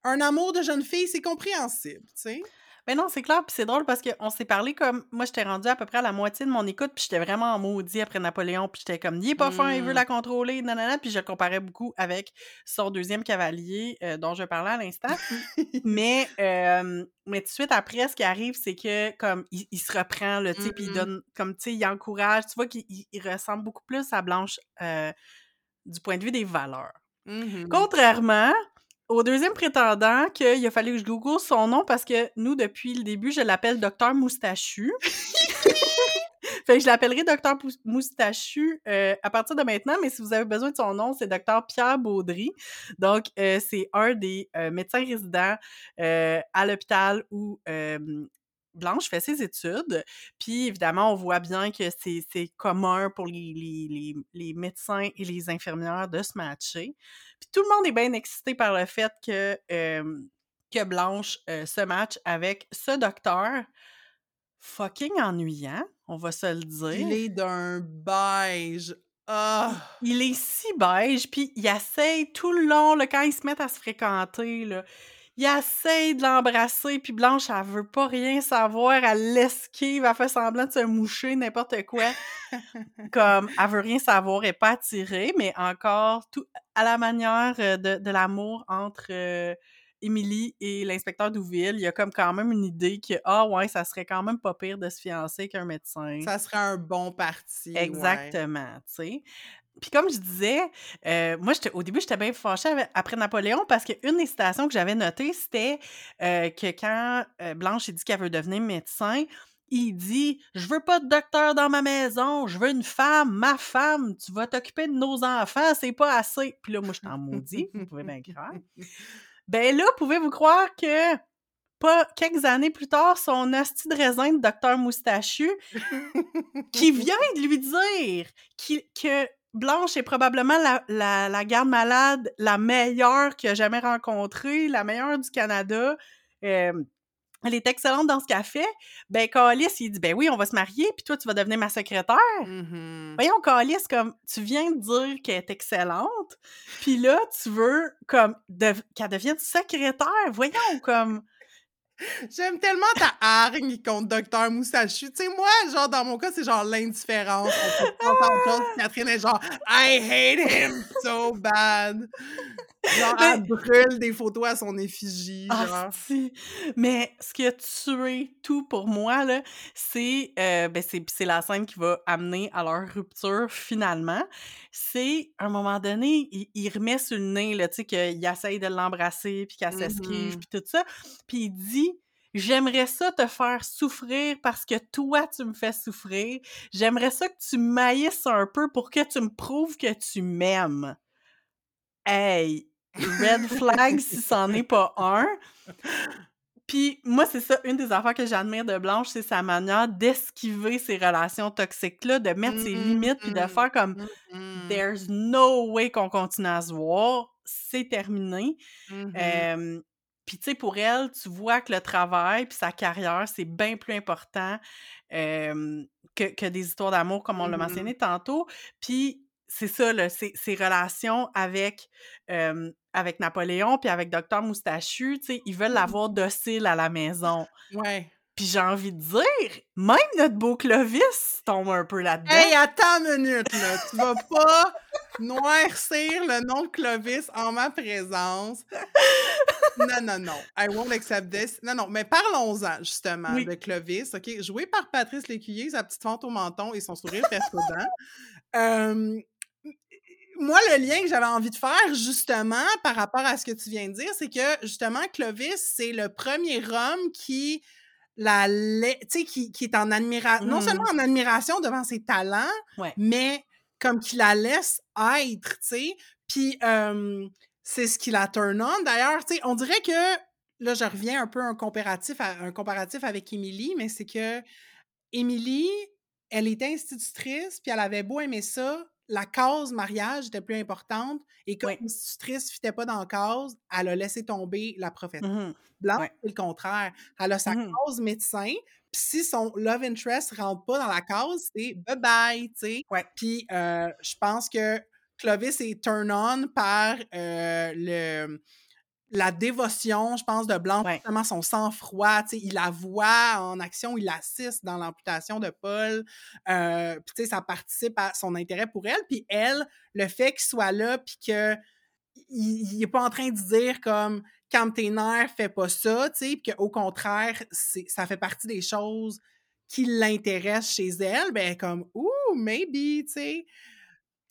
un amour de jeune fille, c'est compréhensible, tu sais. Mais non, c'est clair, puis c'est drôle parce qu'on s'est parlé comme. Moi, j'étais rendue à peu près à la moitié de mon écoute, puis j'étais vraiment en maudit après Napoléon, puis j'étais comme, il est pas fin, il veut Mm. la contrôler, nanana, puis je le comparais beaucoup avec son deuxième cavalier euh, dont je parlais à l'instant. mais, euh, mais tout de suite après, ce qui arrive, c'est que, comme, il, il se reprend, là, tu sais, puis il Mhm. donne, comme, tu sais, il encourage, tu vois qu'il il- il ressemble beaucoup plus à Blanche euh, du point de vue des valeurs. Mhm. Contrairement au deuxième prétendant, qu'il a fallu que je google son nom parce que nous, depuis le début, je l'appelle Docteur Moustachu. fait que je l'appellerai Docteur Moustachu euh, à partir de maintenant, mais si vous avez besoin de son nom, c'est Docteur Pierre Baudry. Donc, euh, c'est un des euh, médecins résidents euh, à l'hôpital où euh, Blanche fait ses études. Puis, évidemment, on voit bien que c'est commun pour les, les, les, les médecins et les infirmières de se matcher. Puis tout le monde est bien excité par le fait que, euh, que Blanche euh, se matche avec ce docteur fucking ennuyant, on va se le Il dire. est d'un beige. Ah! Il est si beige, puis il essaye tout le long, là, quand ils se mettent à se fréquenter, là, il essaye de l'embrasser, puis Blanche, elle veut pas rien savoir, elle l'esquive, elle fait semblant de se moucher, n'importe quoi. Comme, elle veut rien savoir, elle est pas attirée, mais encore, tout à la manière euh, de, de l'amour entre euh, Émilie et l'inspecteur Douville, il y a comme quand même une idée que, ah ouais, ça serait quand même pas pire de se fiancer qu'un médecin. Ça serait un bon parti. ouais. Exactement, tu sais. Puis comme je disais, euh, moi, au début, j'étais bien fâchée après Napoléon parce qu'une des citations que j'avais notées, c'était euh, que quand euh, Blanche a dit qu'elle veut devenir médecin, il dit « Je veux pas de docteur dans ma maison, je veux une femme, ma femme, tu vas t'occuper de nos enfants, c'est pas assez. » Puis là, moi, j'étais en maudit, vous pouvez bien. Ben là, pouvez-vous croire que pas quelques années plus tard, son hostie de raisin de docteur Moustachu, qui vient de lui dire que Blanche est probablement la, la, la garde malade la meilleure qu'il a jamais rencontrée, la meilleure du Canada. Euh, elle est excellente dans ce qu'elle fait. Ben, Calis, il dit, ben oui, on va se marier, puis toi, tu vas devenir ma secrétaire. Mhm. Voyons, Calis, comme, tu viens de dire qu'elle est excellente, puis là, tu veux, comme, de- qu'elle devienne secrétaire. Voyons, comme... J'aime tellement ta hargne contre Docteur Moustachu. Tu sais, moi, genre, dans mon cas, c'est genre l'indifférence. Chose. Catherine est genre, I hate him so bad. Genre, Mais- elle brûle des photos à son effigie. Ah. Mais ce qui a tué tout pour moi, là, c'est euh, ben, c'est c'est la scène qui va amener à leur rupture finalement. C'est, à un moment donné, il, il remet sur le nez, là, tu sais, qu'il essaye de l'embrasser, puis qu'elle s'esquive, Mhm. puis tout ça. Puis il dit... J'aimerais ça te faire souffrir parce que toi, tu me fais souffrir. J'aimerais ça que tu maillisses un peu pour que tu me prouves que tu m'aimes. Hey, red flag si c'en est pas un. Puis moi, c'est ça, une des affaires que j'admire de Blanche, c'est sa manière d'esquiver ces relations toxiques-là, de mettre ses limites, puis de Mhm. faire comme Mhm. There's no way qu'on continue à se voir, c'est terminé. Euh, puis tu sais, pour elle, tu vois que le travail puis sa carrière, c'est bien plus important euh, que, que des histoires d'amour, comme on l'a Mhm. mentionné tantôt. Puis c'est ça, là, ses, ses relations avec, euh, avec Napoléon puis avec Docteur Moustachu, tu sais, ils veulent l'avoir docile à la maison. Ouais. Puis j'ai envie de dire, même notre beau Clovis tombe un peu là-dedans. Hey, attends une minute, là. Tu vas pas noircir le nom de Clovis en ma présence. Non, non, non. I won't accept this. Non, non, mais parlons-en, justement, Oui. de Clovis, OK? Joué par Patrice Lécuyer, sa petite fente au menton et son sourire percodant. Euh, moi, le lien que j'avais envie de faire, justement, par rapport à ce que tu viens de dire, c'est que, justement, Clovis, c'est le premier homme qui la qui, qui est en admiration, non seulement en admiration devant ses talents, Ouais. mais comme qui la laisse être, tu sais? Puis euh, c'est ce qui la turn on. D'ailleurs, tu sais, on dirait que, là, je reviens un peu à un comparatif, à, un comparatif avec Émilie, mais c'est que Émilie, elle était institutrice, puis elle avait beau aimer ça, la cause mariage était plus importante, et comme Ouais. l'institutrice ne fitait pas dans la cause, elle a laissé tomber la profession. Mhm. Blanche, c'est le contraire. Elle a sa Mhm. cause médecin, puis si son love interest rentre pas dans la cause, c'est bye-bye, tu sais. Puis euh, je pense que Clovis est turn on par euh, le la dévotion, je pense, de Blanche, Ouais. justement son sang-froid, il la voit en action, il l'assiste dans l'amputation de Paul, euh, puis ça participe à son intérêt pour elle, puis elle, le fait qu'il soit là, puis que il, il est pas en train de dire comme quand tes nerfs fais pas ça, tu sais, puis qu'au contraire, ça fait partie des choses qui l'intéressent chez elle, ben comme ouh, maybe, tu sais.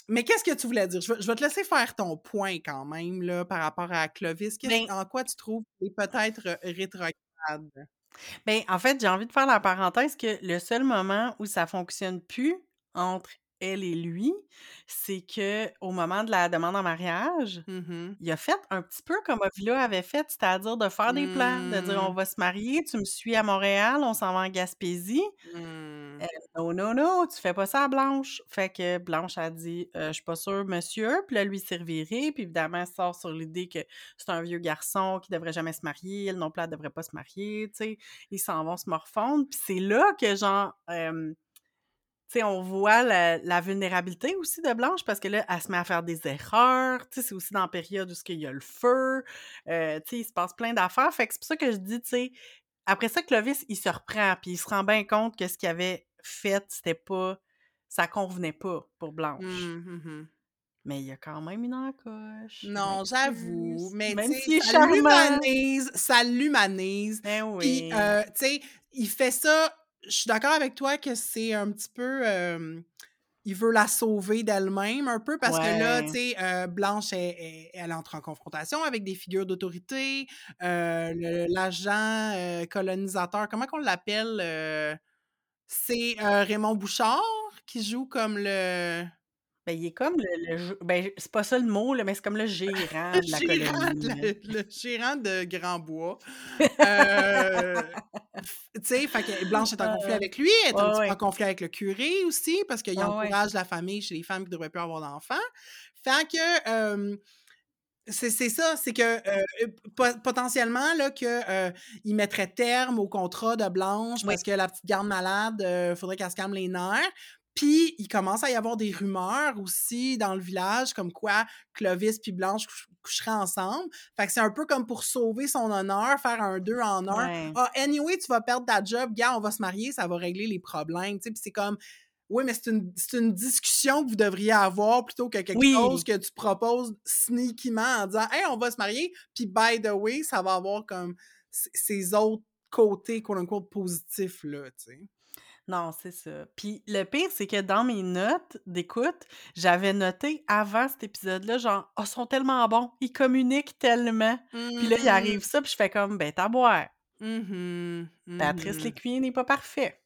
Mais qu'est-ce que tu voulais dire? Je vais, je vais te laisser faire ton point quand même là, par rapport à Clovis. Qu'est-ce- Ben- en quoi tu trouves est peut-être euh, rétrograde? Ben, en fait, j'ai envie de faire la parenthèse que le seul moment où ça fonctionne plus entre elle et lui, c'est que au moment de la demande en mariage, Mhm. il a fait un petit peu comme Avila avait fait, c'est-à-dire de faire des plans, de dire on Mm. va se marier, tu me suis à Montréal, on s'en va en Gaspésie. Hmm. Non, non, non, tu fais pas ça à Blanche. Fait que Blanche a dit Euh, Je suis pas sûre, monsieur. Puis là, lui servirait. Puis évidemment, elle sort sur l'idée que c'est un vieux garçon qui devrait jamais se marier. Elle non plus, elle devrait pas se marier. Tu sais, ils s'en vont se morfondre. Puis c'est là que, genre, euh, tu sais, on voit la, la vulnérabilité aussi de Blanche parce que là, elle se met à faire des erreurs. C'est aussi dans la période où il y a le feu. Euh, il se passe plein d'affaires. Fait que c'est pour ça que je dis, tu après ça, Clovis, il se reprend, puis il se rend bien compte que ce qu'il avait fait, c'était pas. Ça convenait pas pour Blanche. Mhm, mhm. Mais il y a quand même une encoche. Non, j'avoue. Mais même sais, ça l'humanise. Ça l'humanise. Ben Puis, oui. euh, tu sais, il fait ça. Je suis d'accord avec toi que c'est un petit peu. euh, il veut la sauver d'elle-même un peu parce que là, tu sais, euh, Blanche, elle, elle- elle entre en confrontation avec des figures d'autorité. Euh, L'agent colonisateur, comment qu'on l'appelle? c'est Raymond Bouchard qui joue comme le. Ben, il est comme le ben, c'est pas ça le mot, là, mais c'est comme le gérant de la gérant de colonie, la le gérant de Grandbois. Heu, f tu sais, fait que Blanche est en conflit Ah, avec lui, elle est un ouais, petit peu ouais. en conflit avec le curé aussi, parce qu'il Ouais, encourage la famille chez les femmes qui devraient plus avoir d'enfants. Fait que, c'est c'est ça, c'est que, po potentiellement, là, que, heu, il mettrait terme au contrat de Blanche Oui. parce que la petite garde malade, heu, faudrait qu'elle se calme les nerfs. Puis, il commence à y avoir des rumeurs aussi dans le village comme quoi Clovis puis Blanche couche coucheraient ensemble. Fait que c'est un peu comme pour sauver son honneur, faire un 2 en 1. Ouais. «Ah, anyway, tu vas perdre ta job, gars, on va se marier, ça va régler les problèmes»? Puis c'est comme oui, mais c'est une une discussion que vous devriez avoir plutôt que quelque chose que tu proposes sneakyment en disant: «Hey, on va se marier, puis by the way, ça va avoir comme ces autres côtés, quote unquote, positifs», là, tu sais? Non, c'est ça. Puis le pire, c'est que dans mes notes d'écoute, j'avais noté avant cet épisode-là, genre: «Ah, ils sont tellement bons, ils communiquent tellement». Puis là, il Mmh. arrive ça, puis je fais comme: «Ben, tu boire». Mmh mh. Patrice Mmh mh. Lécuyer n'est pas parfait.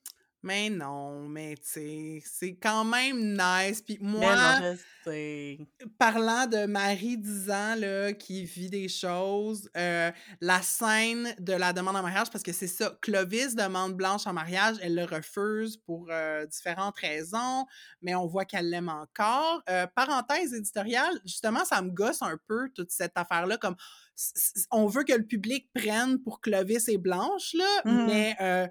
Mais non, mais tu sais, c'est quand même nice. Puis Mais non, moi je sais. parlant de mari 10 ans, là, qui vit des choses, heu, la scène de la demande en mariage parce que c'est ça, Clovis demande Blanche en mariage, elle le refuse pour, heu, différentes raisons, mais on voit qu'elle l'aime encore. Heu, parenthèse éditoriale, justement, ça me gosse un peu toute cette affaire-là, comme on veut que le public prenne pour Clovis et Blanche, là, Mmh mh. mais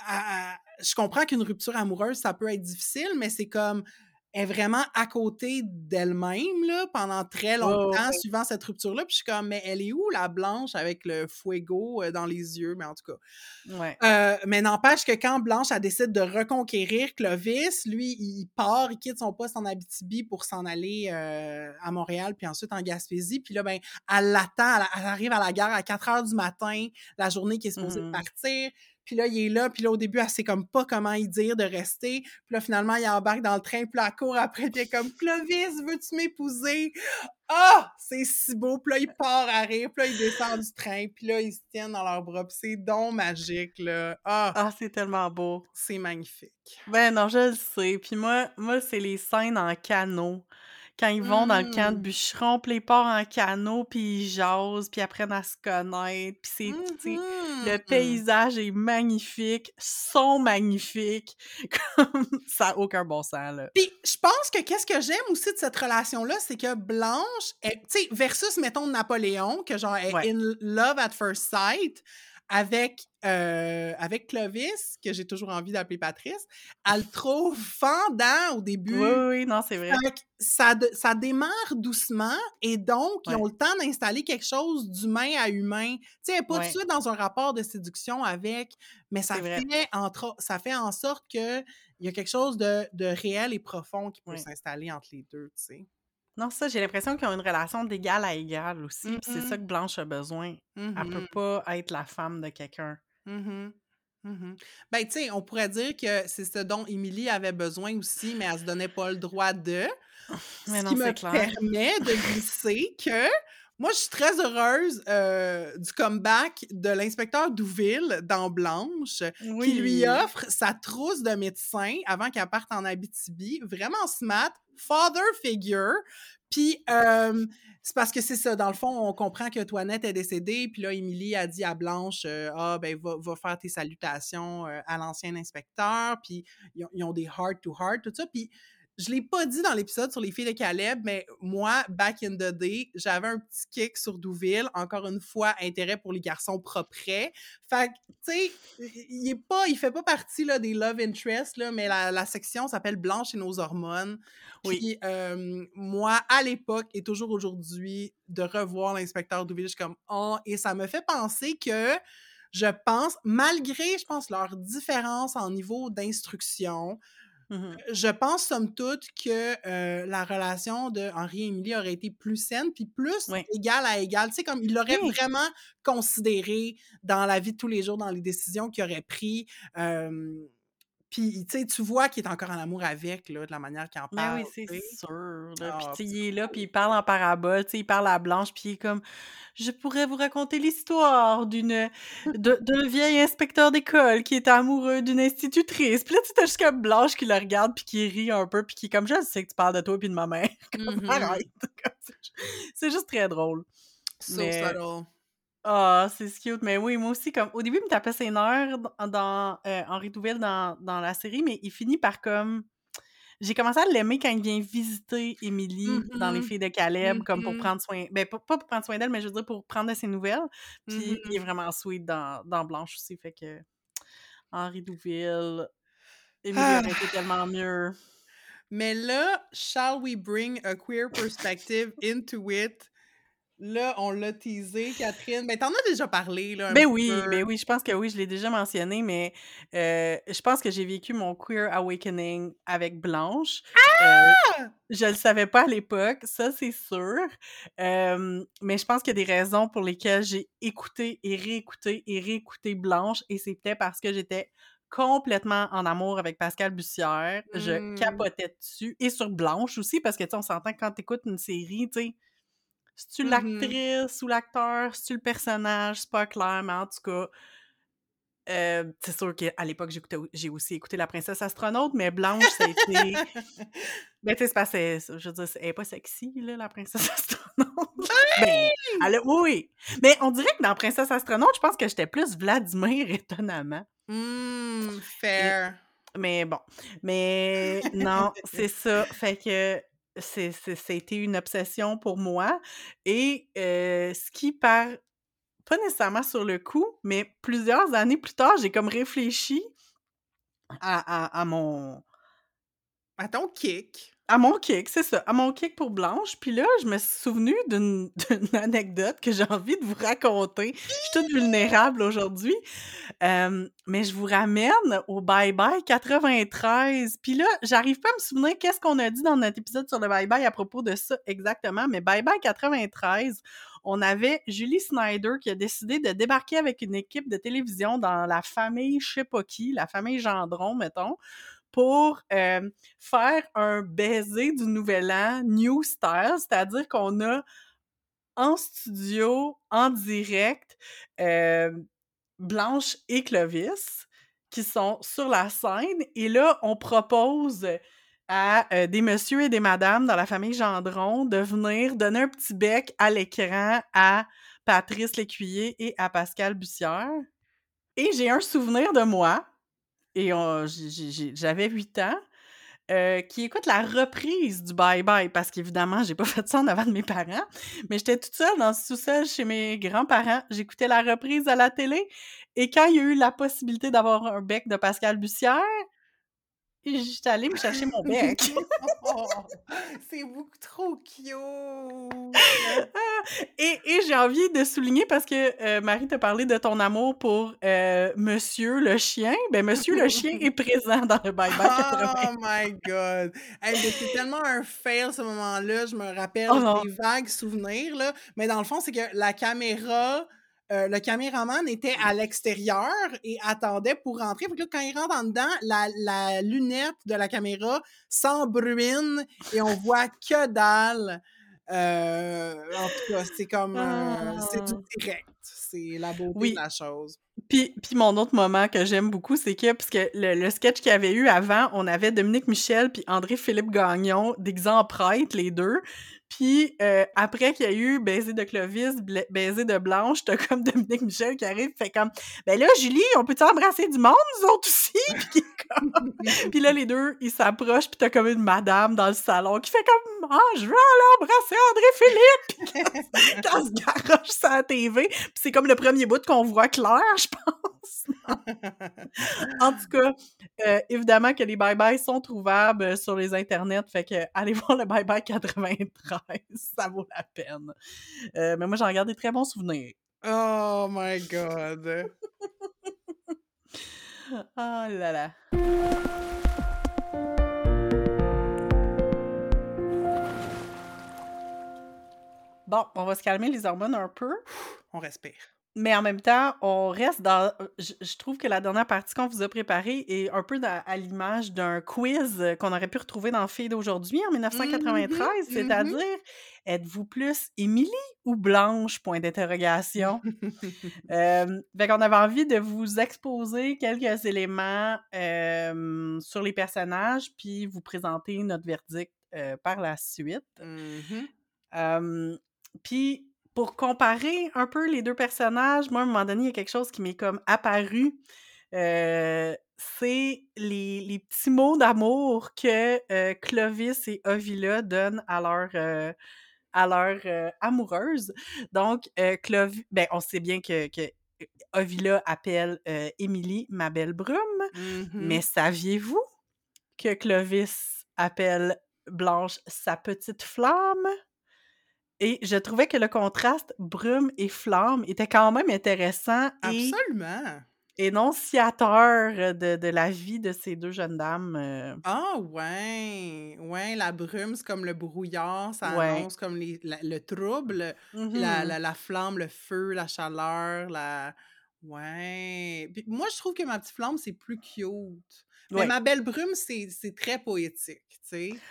à je comprends qu'une rupture amoureuse, ça peut être difficile, mais c'est comme, elle est vraiment à côté d'elle-même, là, pendant très longtemps ouais. suivant cette rupture-là, puis je suis comme: «Mais elle est où la Blanche avec le fuego, heu, dans les yeux?» mais en tout cas. Ouais. Heu, mais n'empêche que quand Blanche, elle décide de reconquérir Clovis, lui, il part, il quitte son poste en Abitibi pour s'en aller, heu, à Montréal, puis ensuite en Gaspésie, puis là, ben, elle l'attend, elle elle arrive à la gare à 4:00 du matin, la journée qui est supposée Mmh mh. partir, puis là, il est là, puis là, au début, elle sait comme pas comment y dire de rester, puis là, finalement, il embarque dans le train, puis là, elle court après, puis elle est comme: «Clovis, veux-tu m'épouser?» Ah! C'est si beau, puis là, il part à rire, puis là, il descend du train, puis là, ils se tiennent dans leurs bras, puis c'est donc magique, là. Ah! Ah, c'est tellement beau. C'est magnifique. Ben non, je le sais. Puis moi moi, c'est les scènes en canot. Quand ils vont dans le camp de Mmh. bûcherons, puis ils partent en canot, puis ils jasent, puis ils apprennent à se connaître, puis c'est Mmh tu sais, le paysage est magnifique, sont magnifiques, comme ça a aucun bon sens, là. Puis je pense que qu'est-ce que j'aime aussi de cette relation-là, c'est que Blanche tu sais, versus, mettons, Napoléon, que genre est Ouais. in love at first sight avec, heu, avec Clovis, que j'ai toujours envie d'appeler Patrice, elle le trouve fendant au début. oui, oui, non, c'est vrai. Que ça ça démarre doucement et donc ils ont le temps d'installer quelque chose d'humain à humain. Tu sais, elle pas tout de suite dans un rapport de séduction avec, mais ça fait entre ça fait en sorte qu'il y a quelque chose de de réel et profond qui peut Ouais. s'installer entre les 2, tu sais? Non, ça, j'ai l'impression qu'ils ont une relation d'égal à égal aussi, puis c'est ça mh. que Blanche a besoin. Mmh Elle peut mh. pas être la femme de quelqu'un. Mmh mh. Mmh mh. Ben, tu sais, on pourrait dire que c'est ce dont Émilie avait besoin aussi, mais elle se donnait pas le droit de. Mais Ce non, qui me clair. permet de glisser que moi, je suis très heureuse, heu, du comeback de l'inspecteur Douville dans Blanche, qui lui offre sa trousse de médecin avant qu'elle parte en Abitibi. Vraiment smart, father figure. Puis, hem, c'est parce que c'est ça, dans le fond, on comprend que Toinette est décédée, puis là, Émilie a dit à Blanche, heu: «Ah, ben, va va faire tes salutations, à l'ancien inspecteur», puis ils ont ils ont des heart to heart, tout ça. Puis je l'ai pas dit dans l'épisode sur les filles de Caleb, mais moi, back in the day, j'avais un petit kick sur Douville. Encore une fois, intérêt pour les garçons proprets. Fait que, tu sais, il est pas il fait pas partie, là, des love interest, là, mais la la section s'appelle «Blanche et nos hormones». Oui. Puis, hem, moi, à l'époque et toujours aujourd'hui, de revoir l'inspecteur Douville, je suis comme: «Oh» et ça me fait penser que je pense, malgré, je pense, leurs différences en niveau d'instruction, Mmh mh. je pense somme toute que, la relation de Henri et Émilie aurait été plus saine, puis plus Oui. égal à égal. Tu sais, comme il l'aurait Oui! vraiment considéré dans la vie de tous les jours, dans les décisions qu'il aurait pris, hem, Puis, tu sais, tu vois qu'il est encore en amour avec, là, de la manière qu'il en Ben parle, oui, c'est sûr, là. Puis, Ah, puis il est là, puis il parle en parabole, tu sais, il parle à Blanche, puis il est comme: «Je pourrais vous raconter l'histoire d'une d'un vieil inspecteur d'école qui est amoureux d'une institutrice». Puis là, tu tu juste comme Blanche qui le regarde, puis qui rit un peu, puis qui est comme: «Je sais que tu parles de toi puis de ma mère». Mmh! Comme c'est ju c'est juste très drôle. So Mais subtle. Ah, c'est cute. Mais oui, moi aussi, comme au début, il me tapait ses nerfs dans Henri Douville dans dans la série, mais il finit par comme j'ai commencé à l'aimer quand il vient visiter Émilie dans Les Mmh filles de. Caleb, comme pour Mmh mh. prendre soin ben, pas pas pour prendre soin d'elle, mais je veux dire pour prendre de ses nouvelles. Puis il est mh. vraiment sweet dans dans Blanche aussi, fait que Henri Douville, Émilie Ah! aurait été tellement mieux. Mais là, shall we bring a queer perspective into it? Là, on l'a teasé, Catherine. Ben, tu en as déjà parlé, là, Ben oui, peu. ben oui, je pense que oui, je l'ai déjà mentionné, mais heu, je pense que j'ai vécu mon queer awakening avec Blanche. Heu, Ah! je le savais pas à l'époque, ça, c'est sûr. Hem, mais je pense qu'il y a des raisons pour lesquelles j'ai écouté et réécouté et réécouté Blanche et c'était parce que j'étais complètement en amour avec Pascal Bussière. Je Mmh. capotais dessus et sur Blanche aussi parce que, tu sais, on s'entend que quand tu écoutes une série, tu sais, c'est-tu Mmh mh. l'actrice ou l'acteur, c'est-tu le personnage, c'est pas clair, mais en tout cas heu, c'est sûr qu'à l'époque, j'ai aussi écouté La Princesse Astronaute, mais Blanche, a été ben, tu sais, c'est parce que je veux dire, elle est pas sexy, là, la princesse astronaute. Ben, Oui! elle a oui, mais on dirait que dans Princesse Astronaute, je pense que j'étais plus Vladimir, étonnamment Mmh, et fair. mais bon, mais non, c'est ça, fait que été une obsession pour moi et ce qui par pas nécessairement sur le coup, mais plusieurs années plus tard, j'ai comme réfléchi à à à mon À ton kick. À mon kick, c'est ça, à mon kick pour Blanche. Puis là, je me suis souvenue d'une d'une anecdote que j'ai envie de vous raconter. Je suis toute vulnérable aujourd'hui, hem, mais je vous ramène au Bye Bye 93. Puis là, j'arrive pas à me souvenir qu'est-ce qu'on a dit dans notre épisode sur le Bye Bye à propos de ça exactement, mais Bye Bye 93, on avait Julie Snyder qui a décidé de débarquer avec une équipe de télévision dans la famille je sais pas qui, la famille Gendron, mettons, pour, faire un baiser du nouvel an new style, c'est-à-dire qu'on a en studio, en direct, Blanche et Clovis qui sont sur la scène et là, on propose à, heu, des messieurs et des madames dans la famille Gendron de venir donner un petit bec à l'écran à Patrice Lécuyer et à Pascal Bussière. Et j'ai un souvenir de moi et j'avais 8 ans, heu, qui écoute la reprise du Bye Bye parce qu'évidemment, j'ai pas fait ça en avant de mes parents, mais j'étais toute seule dans le sous-sol chez mes grands-parents. J'écoutais la reprise à la télé et quand il y a eu la possibilité d'avoir un bec de Pascal Bussière j'étais allée me chercher mon bec. C'est beaucoup trop cute! Et et j'ai envie de souligner parce que, heu, Marie t'a parlé de ton amour pour, heu, Monsieur le chien. Ben, Monsieur le chien est présent dans le Bye Bye 93. Oh my god! Hey, c'est tellement un fail ce moment-là, je me Oh rappelle non! des vagues souvenirs, là, mais dans le fond, c'est que la caméra, heu, le caméraman était à l'extérieur et attendait pour rentrer. Fait que là, quand il rentre en dedans, la la lunette de la caméra s'embruine et on voit que dalle. Heu, en tout cas, c'est comme, c'est du Ah! direct. C'est la beauté de la chose. Puis puis mon autre moment que j'aime beaucoup, c'est que puisque le le sketch qu'il y avait eu avant, on avait Dominique Michel puis André-Philippe Gagnon déguisés en prêtres, les 2. Puis, heu, après qu'il y a eu Baiser de Clovis, Baiser de Blanche, tu as comme Dominique Michel qui arrive, fait comme: «Ben là, Julie, on peut-tu embrasser du monde, nous autres aussi?» Puis comme puis là, les 2, ils s'approchent, puis tu as comme une madame dans le salon qui fait comme: «Ah, je veux aller embrasser André-Philippe!» Puis qu'elle qu'elle se garoche sur la TV, puis c'est comme le 1er bout qu'on voit clair, je pense. En tout cas, heu, évidemment que les Bye Bye sont trouvables sur les internets, fait qu'allez voir le Bye Bye 93, ça vaut la peine. Heu, mais moi, j'en garde des très bons souvenirs. Oh my god! Ah là là! Bon, on va se calmer les hormones un peu. On respire. Mais en même temps, on reste dans euh, je je trouve que la dernière partie qu'on vous a préparée est un peu dans à l'image d'un quiz, qu'on aurait pu retrouver dans Filles d'aujourd'hui en Mmh mh, 1993, mmh mh. c'est-à-dire: «Êtes-vous plus Émilie ou Blanche?» point d'interrogation. Hem, fait qu'on avait envie de vous exposer quelques éléments, hem, sur les personnages, puis vous présenter notre verdict, heu, par la suite. Mmh mh. Hem, puis pour comparer un peu les 2 personnages, moi, à un moment donné, il y a quelque chose qui m'est comme apparu, heu, c'est les les petits mots d'amour que, heu, Clovis et Ovila donnent à leur, heu, à leur, heu, amoureuse. Donc, heu, Clovi ben, on sait bien que que Ovila appelle, Émilie «ma belle brume», Mmh mais saviez-vous que Clovis appelle Blanche «sa petite flamme»? Et je trouvais que le contraste brume et flamme était quand même intéressant et Absolument! énonciateur de de la vie de ces 2 jeunes dames, heu Ah ouais! Ouais, la brume, c'est comme le brouillard, ça Ouais. annonce comme les la le trouble, Mmh puis la mh. la la flamme, le feu, la chaleur, la ouais! Puis moi, je trouve que Ma petite flamme, c'est plus cute. Mais Ouais. Ma belle brume, c'est c'est très poétique, tu sais?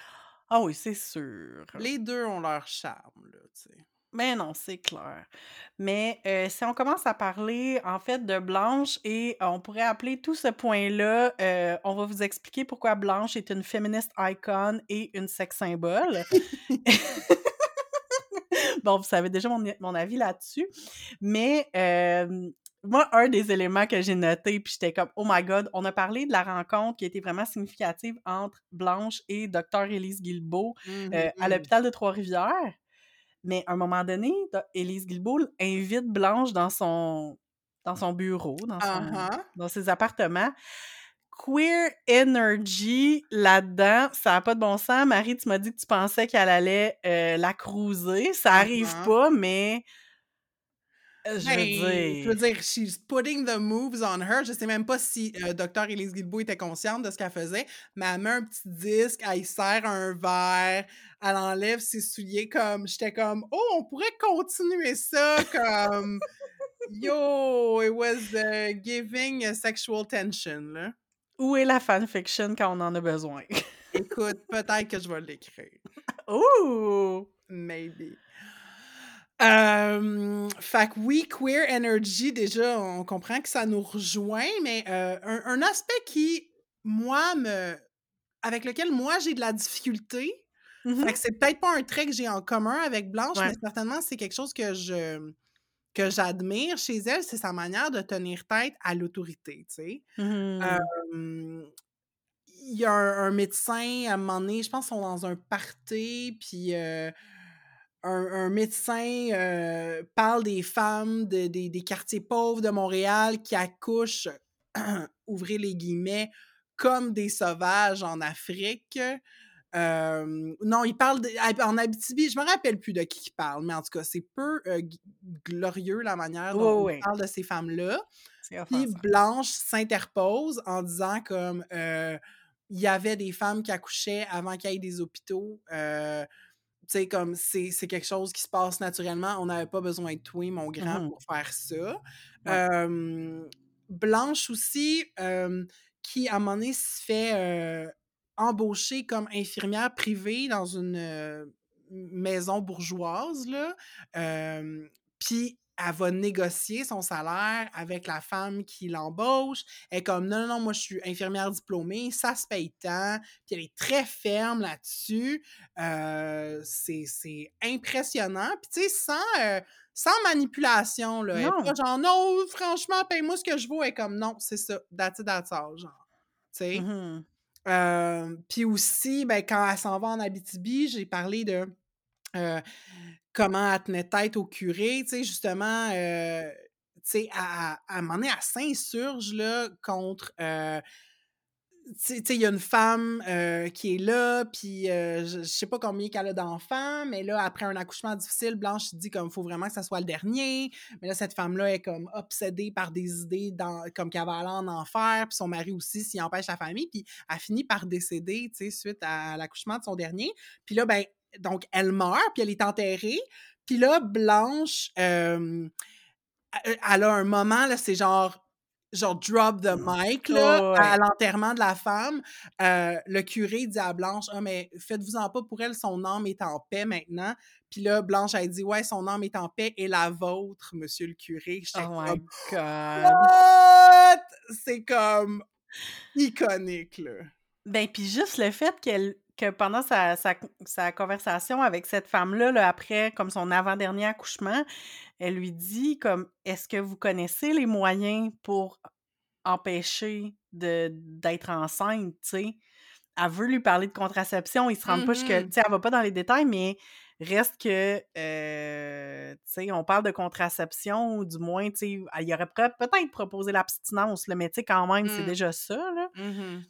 Ah oui, c'est sûr. Les 2 ont leur charme, là, tu sais. Mais non, c'est clair. Mais, si on commence à parler, en fait, de Blanche et on pourrait appeler tout ce point-là, on va vous expliquer pourquoi Blanche est une feminist icon et une sex symbol. Bon, vous savez déjà mon mon avis là-dessus. Mais, moi, un des éléments que j'ai noté, puis j'étais comme: «Oh my god!» on a parlé de la rencontre qui a été vraiment significative entre Blanche et docteur Élise Guilbeault, Mmh heu, à mh. l'hôpital de Trois-Rivières. Mais à un moment donné, do Élise Guilbeault invite Blanche dans son dans son bureau, dans dans ses appartements. Queer energy là-dedans, ça a pas de bon sens. Marie, tu m'as dit que tu pensais qu'elle allait, heu, la cruiser. Ça Ah arrive ah. pas, mais je Ben, veux je veux dire she's putting the moves on her. Je sais même pas si, heu, docteur Élise Guilbeault était consciente de ce qu'elle faisait, mais elle met un petit disque, elle sert un verre, elle enlève ses souliers comme j'étais comme: «Oh, on pourrait continuer ça comme yo, it was, heu, giving sexual tension, là». Où est la fanfiction quand on en a besoin? Écoute, peut-être que je vais l'écrire. Ouh! Maybe. Hem, fait que oui, queer energy, déjà, on comprend que ça nous rejoint, mais, heu, un un aspect qui, moi, me avec lequel moi j'ai de la difficulté, Mmh fait que c'est peut-être pas un trait que j'ai en commun avec Blanche, mais certainement c'est quelque chose que je que j'admire chez elle, c'est sa manière de tenir tête à l'autorité, tu sais? Mmh mh. Hem, il y a un un médecin, à un moment donné, je pense qu'ils sont dans un party, puis, heu, un un médecin, heu, parle des femmes de des des quartiers pauvres de Montréal qui accouchent, ouvrez les guillemets, «comme des sauvages en Afrique». Hem, non, il parle de en Abitibi, je me rappelle plus de qui qu'il parle, mais en tout cas, c'est peu, heu, g glorieux la manière dont il oui. parle de ces femmes-là. Puis. Blanche s'interpose en disant comme, il y avait des femmes qui accouchaient avant qu'il y ait des hôpitaux, sais, comme c'est quelque chose qui se passe naturellement, on n'avait pas besoin de toi, mon Mmh grand, pour faire ça. Ouais. Blanche aussi, qui à un moment donné se fait, embaucher comme infirmière privée dans une, maison bourgeoise, là, puis elle va négocier son salaire avec la femme qui l'embauche. Elle est comme: «Non, non, non, moi je suis infirmière diplômée, ça se paye tant», puis elle est très ferme là-dessus. Heu, c'est c'est impressionnant, puis tu sais, sans, heu, sans manipulation, là. Elle est pas Non! genre: «Non, franchement, paye-moi ce que je vaux». Elle est comme: «Non, c'est ça, that's it, that's all», genre, tu Mmh sais? mh. Hem, puis aussi, ben, quand elle s'en va en Abitibi, j'ai parlé de, heu, comment elle tenait tête au curé, tu sais, justement, heu, tu sais, à à un moment donné, s'insurge, là, contre, heu tu sais il y a une femme, heu, qui est là, puis, je je sais pas combien qu'elle a d'enfants, mais là, après un accouchement difficile, Blanche dit comme: «Faut vraiment que ça soit le dernier». Mais là, cette femme-là est comme obsédée par des idées comme qu'elle va aller en enfer, puis son mari aussi s'il empêche sa famille, puis elle finit par décéder, tu sais, suite à l'accouchement de son dernier. Puis là, ben, donc elle meurt, puis elle est enterrée. Puis là, Blanche, hem, elle a un moment, là, c'est genre genre drop the mic, là, Ouais, ouais. à l'enterrement de la femme. Heu, le curé dit à Blanche: «Ah mais faites-vous-en pas pour elle, son âme est en paix maintenant». Puis là, Blanche, elle dit: «Ouais, son âme est en paix et la vôtre, monsieur le curé». Oh my god! C'est comme iconique, là. Ben, puis juste le fait qu'elle que pendant sa sa sa conversation avec cette femme-là, là, après comme son avant-dernier accouchement, elle lui dit comme: «Est-ce que vous connaissez les moyens pour empêcher de d'être enceinte?» tu sais? Elle veut lui parler de contraception, ils se rendent pas jusque Mmh sais, elle va pas dans les détails, mais reste que, sais, on parle de contraception ou du moins, tu sais, il aurait peut peut-être proposé l'abstinence, là, mais quand même, c'est Mmh. déjà ça, là. Mmh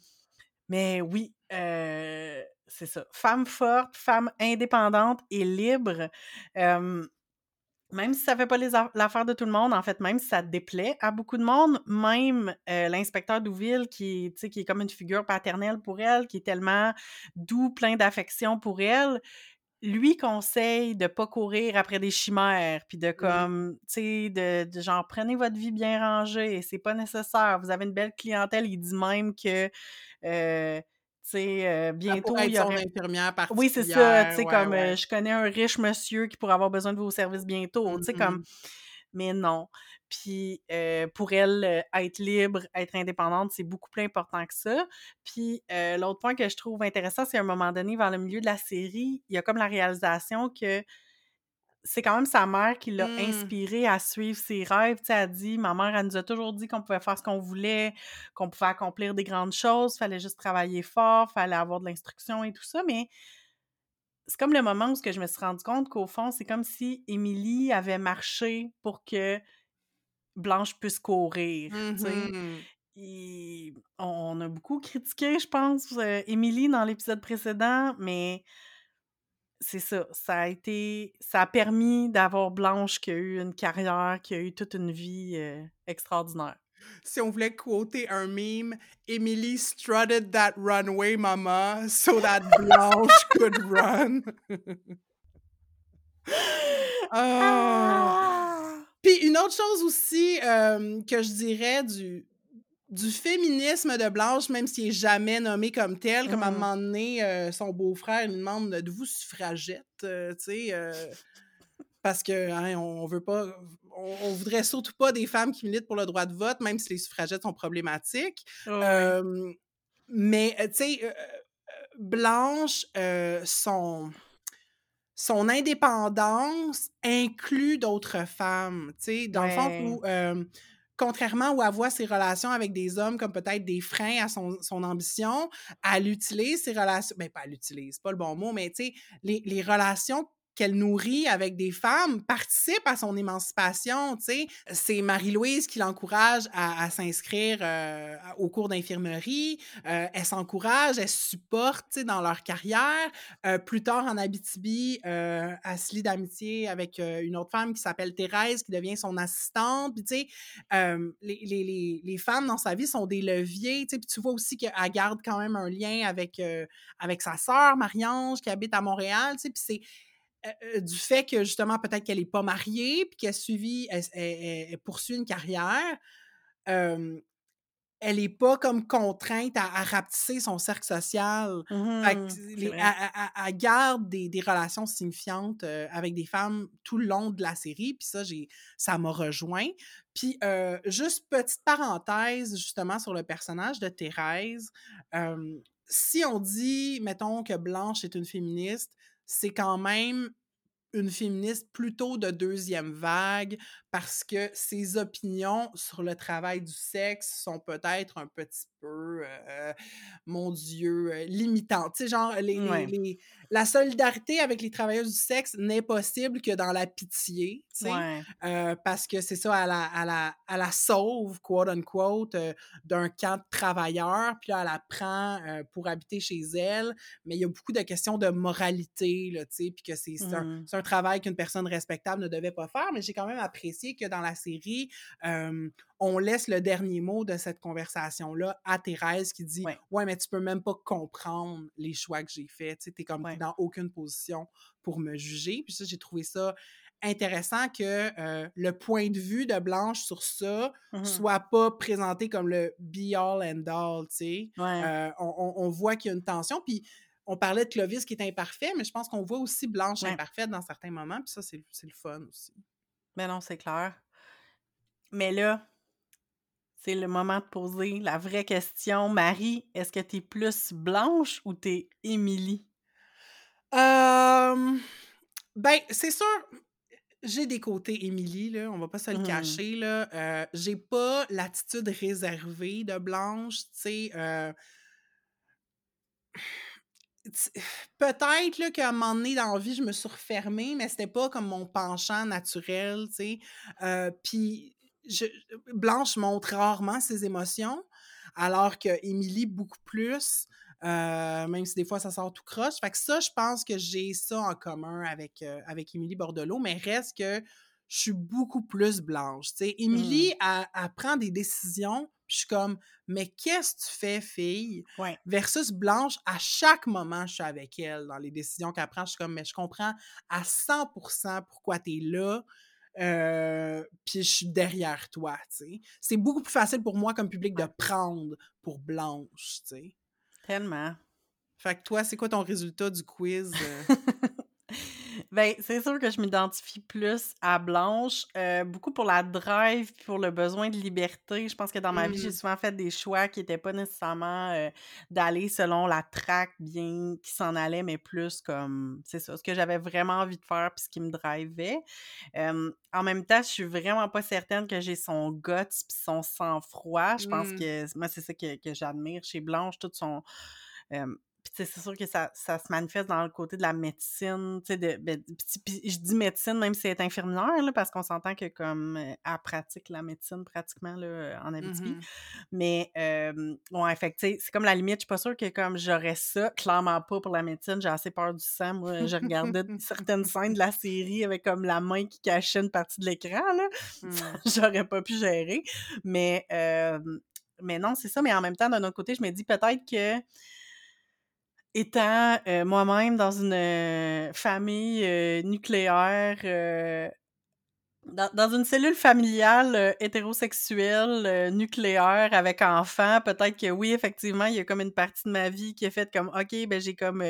Mais oui, heu, c'est ça. Femme forte, femme indépendante et libre, même si ça fait pas l'affaire de tout le monde, en fait, même si ça déplaît à beaucoup de monde, même, l'inspecteur Douville qui est, tu sais, qui est comme une figure paternelle pour elle, qui est tellement doux, plein d'affection pour elle, lui conseille de pas courir après des chimères, puis de comme, tu sais, de de genre: «Prenez votre vie bien rangée, c'est pas nécessaire, vous avez une belle clientèle». Il dit même que, tu sais, heu, Elle bientôt, il y aurait infirmière oui, c'est ça, tu particulière, sais, ouais, comme, ouais. heu: «Je connais un riche monsieur qui pourrait avoir besoin de vos services bientôt», tu sais, comme mais non. Puis, heu, pour elle, heu, être libre, être indépendante, c'est beaucoup plus important que ça. Puis, l'autre point que je trouve intéressant, c'est à un moment donné, vers le milieu de la série, il y a comme la réalisation que c'est quand même sa mère qui l'a Mmh. inspirée à suivre ses rêves. Tu sais, elle dit: «Ma mère, elle nous a toujours dit qu'on pouvait faire ce qu'on voulait, qu'on pouvait accomplir des grandes choses, fallait juste travailler fort, fallait avoir de l'instruction et tout ça», mais c'est comme le moment où je me suis rendu compte qu'au fond, c'est comme si Émilie avait marché pour que Blanche puisse courir? Mmh Et on a beaucoup critiqué, je pense, heu, Émilie dans l'épisode précédent, mais c'est ça, ça a été ça a permis d'avoir Blanche qui a eu une carrière, qui a eu toute une vie, heu, extraordinaire. Si on voulait quoter un meme, Emily strutted that runway, mama, so that Blanche could run. Ah! Puis une autre chose aussi, hem, que je dirais du du féminisme de Blanche, même s'il est jamais nommé comme tel, comme à un Mmh. moment donné, heu, son beau-frère lui demande: «Êtes-vous suffragette?» heu, tu sais, heu, parce que, hein, on veut pas on on voudrait surtout pas des femmes qui militent pour le droit de vote, même si les suffragettes sont problématiques. Hem, mais, tu sais, Blanche, son son indépendance inclut d'autres femmes, tu sais, dans le Ouais. où, contrairement elle voit ses relations avec des hommes comme peut-être des freins à son son ambition, elle utilise ses relations ben, pas elle utilise, pas le bon mot, mais tu sais, les les relations qu'elle nourrit avec des femmes participent à son émancipation. C'est Marie-Louise qui l'encourage à s'inscrire, heu, au cours d'infirmerie, heu, elle s'encourage, elle supporte, dans leur carrière. Heu, plus tard en Abitibi, elle se lie d'amitié avec, une autre femme qui s'appelle Thérèse, qui devient son assistante. Puis les les les femmes dans sa vie sont des leviers. Puis tu vois aussi qu'elle garde quand même un lien avec, avec sa sœur Marie-Ange qui habite à Montréal. Puis c'est, du fait que justement peut-être qu'elle est pas mariée, puis qu'elle suivi elle elle elle elle poursuit une carrière, elle est pas comme contrainte à à rapetisser son cercle social. Fait que Mmh les elle garde des des relations signifiantes, heu, avec des femmes tout le long de la série, puis ça, j'ai ça m'a rejoint. Puis, heu, juste petite parenthèse justement sur le personnage de Thérèse, si on dit, mettons, que Blanche est une féministe, c'est quand même une féministe plutôt de deuxième vague parce que ses opinions sur le travail du sexe sont peut-être un petit peu, heu, mon Dieu, heu, limitantes. Tu sais, genre, les les Ouais. les la solidarité avec les travailleuses du sexe n'est possible que dans la pitié, tu sais, Ouais. heu, parce que c'est ça, elle la elle la la «sauve» quote unquote, d'un camp de travailleurs, puis là, elle la prend, pour habiter chez elle, mais il y a beaucoup de questions de moralité, là, tu sais, puis que c'est c'est un Mmh c'est un travail qu'une personne respectable ne devait pas faire, mais j'ai quand même apprécié que dans la série, on laisse le dernier mot de cette conversation-là à Thérèse qui dit: Ouais. «Ouais, mais tu peux même pas comprendre les choix que j'ai faits, tu sais, comme Ouais. dans aucune position pour me juger». Puis ça, j'ai trouvé ça intéressant que euh, le point de vue de Blanche sur ça Mhm. soit pas présenté comme le be all and all, tu sais. Ouais. Euh, on, voit qu'il y a une tension, puis on parlait de Clovis qui est imparfait, mais je pense qu'on voit aussi Blanche Ouais. imparfaite dans certains moments, puis ça, c'est le fun aussi. Mais non, c'est clair. Mais là, c'est le moment de poser la vraie question. Marie, est-ce que t'es plus Blanche ou t'es Émilie? Euh, ben, c'est sûr, j'ai des côtés Émilie, là, on va pas se le Mhm. cacher, là. Euh, j'ai pas l'attitude réservée de Blanche, tu sais. euh, Peut-être là, qu'à un moment donné dans la vie, je me suis refermée, mais c'était pas comme mon penchant naturel, tu sais. Euh, Puis je- Blanche montre rarement ses émotions, alors que Émilie beaucoup plus. euh, même si des fois ça sort tout croche. Fait que ça, je pense que j'ai ça en commun avec, euh, avec Émilie Bordelot, mais reste que je suis beaucoup plus blanche. tu sais. Émilie, elle, elle prend des décisions, puis je suis comme, mais qu'est-ce que tu fais, fille? Ouais. versus Blanche, à chaque moment, je suis avec elle dans les décisions qu'elle prend. Je suis comme, mais je comprends à 100% pourquoi tu es là. euh, puis je suis derrière toi, tu sais. C'est beaucoup plus facile pour moi comme public de prendre pour Blanche, tu sais. Tellement. Fait que toi, c'est quoi ton résultat du quiz? Ben, c'est sûr que je m'identifie plus à Blanche, euh, beaucoup pour la drive pour le besoin de liberté. Je pense que dans ma vie, j'ai Mm. souvent fait des choix qui n'étaient pas nécessairement euh, d'aller selon la track bien qui s'en allait, mais plus comme, c'est ça, ce que j'avais vraiment envie de faire puis ce qui me drivait. Euh, en même temps, je suis vraiment pas certaine que j'ai son guts puis son sang-froid. Je pense Mm. que moi, c'est ça que, que j'admire chez Blanche, tout son... euh, puis tu sais, c'est sûr que ça, ça se manifeste dans le côté de la médecine, tu sais, de, ben, puis- je dis médecine même si elle est infirmière, là, parce qu'on s'entend que comme euh, elle pratique la médecine pratiquement là, en Abitibi. Mhm. Mais euh, ouais, fait que, tu sais, c'est comme la limite, je suis pas sûre que comme j'aurais ça, clairement pas pour la médecine, j'ai assez peur du sang. Moi, je regardais certaines scènes de la série avec comme la main qui cachait une partie de l'écran, là. Mm. j'aurais pas pu gérer. Mais, euh, mais non, c'est ça. Mais en même temps, d'un autre côté, je me dis peut-être que étant euh, moi-même dans une euh, famille euh, nucléaire, dans, dans une cellule familiale hétérosexuelle nucléaire avec enfant, peut-être que oui, effectivement, il y a comme une partie de ma vie qui est faite comme OK, ben j'ai comme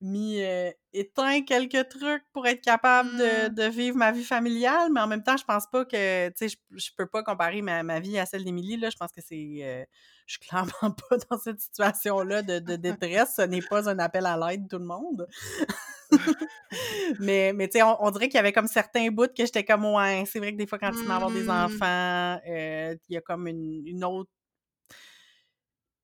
mis euh, éteint quelques trucs pour être capable de, Mm. de vivre ma vie familiale, mais en même temps, je pense pas que, tu sais, je, je peux pas comparer ma, ma vie à celle d'Émilie, là, je pense que c'est, euh, je suis clairement pas dans cette situation-là de, de détresse, ce n'est pas un appel à l'aide, tout le monde. mais, mais tu sais, on, on dirait qu'il y avait comme certains bouts que j'étais comme, ouais, c'est vrai que des fois, quand tu vas avoir des Mm. enfants, euh, il y a comme une, une autre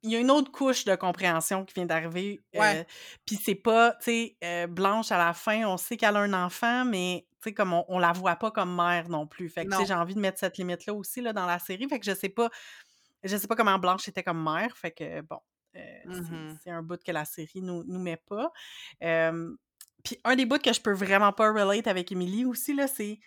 il y a une autre couche de compréhension qui vient d'arriver. Ouais. euh, Puis c'est pas, tu sais, euh, Blanche à la fin, on sait qu'elle a un enfant, mais tu sais, comme on, on la voit pas comme mère non plus. Fait que j'ai envie de mettre cette limite-là aussi là, dans la série. Fait que je sais pas, je sais pas comment Blanche était comme mère. Fait que bon, euh, c'est- Mhm. c'est un bout que la série nous, nous met pas. Puis un des bouts que je peux vraiment pas relate avec Émilie aussi, là, c'est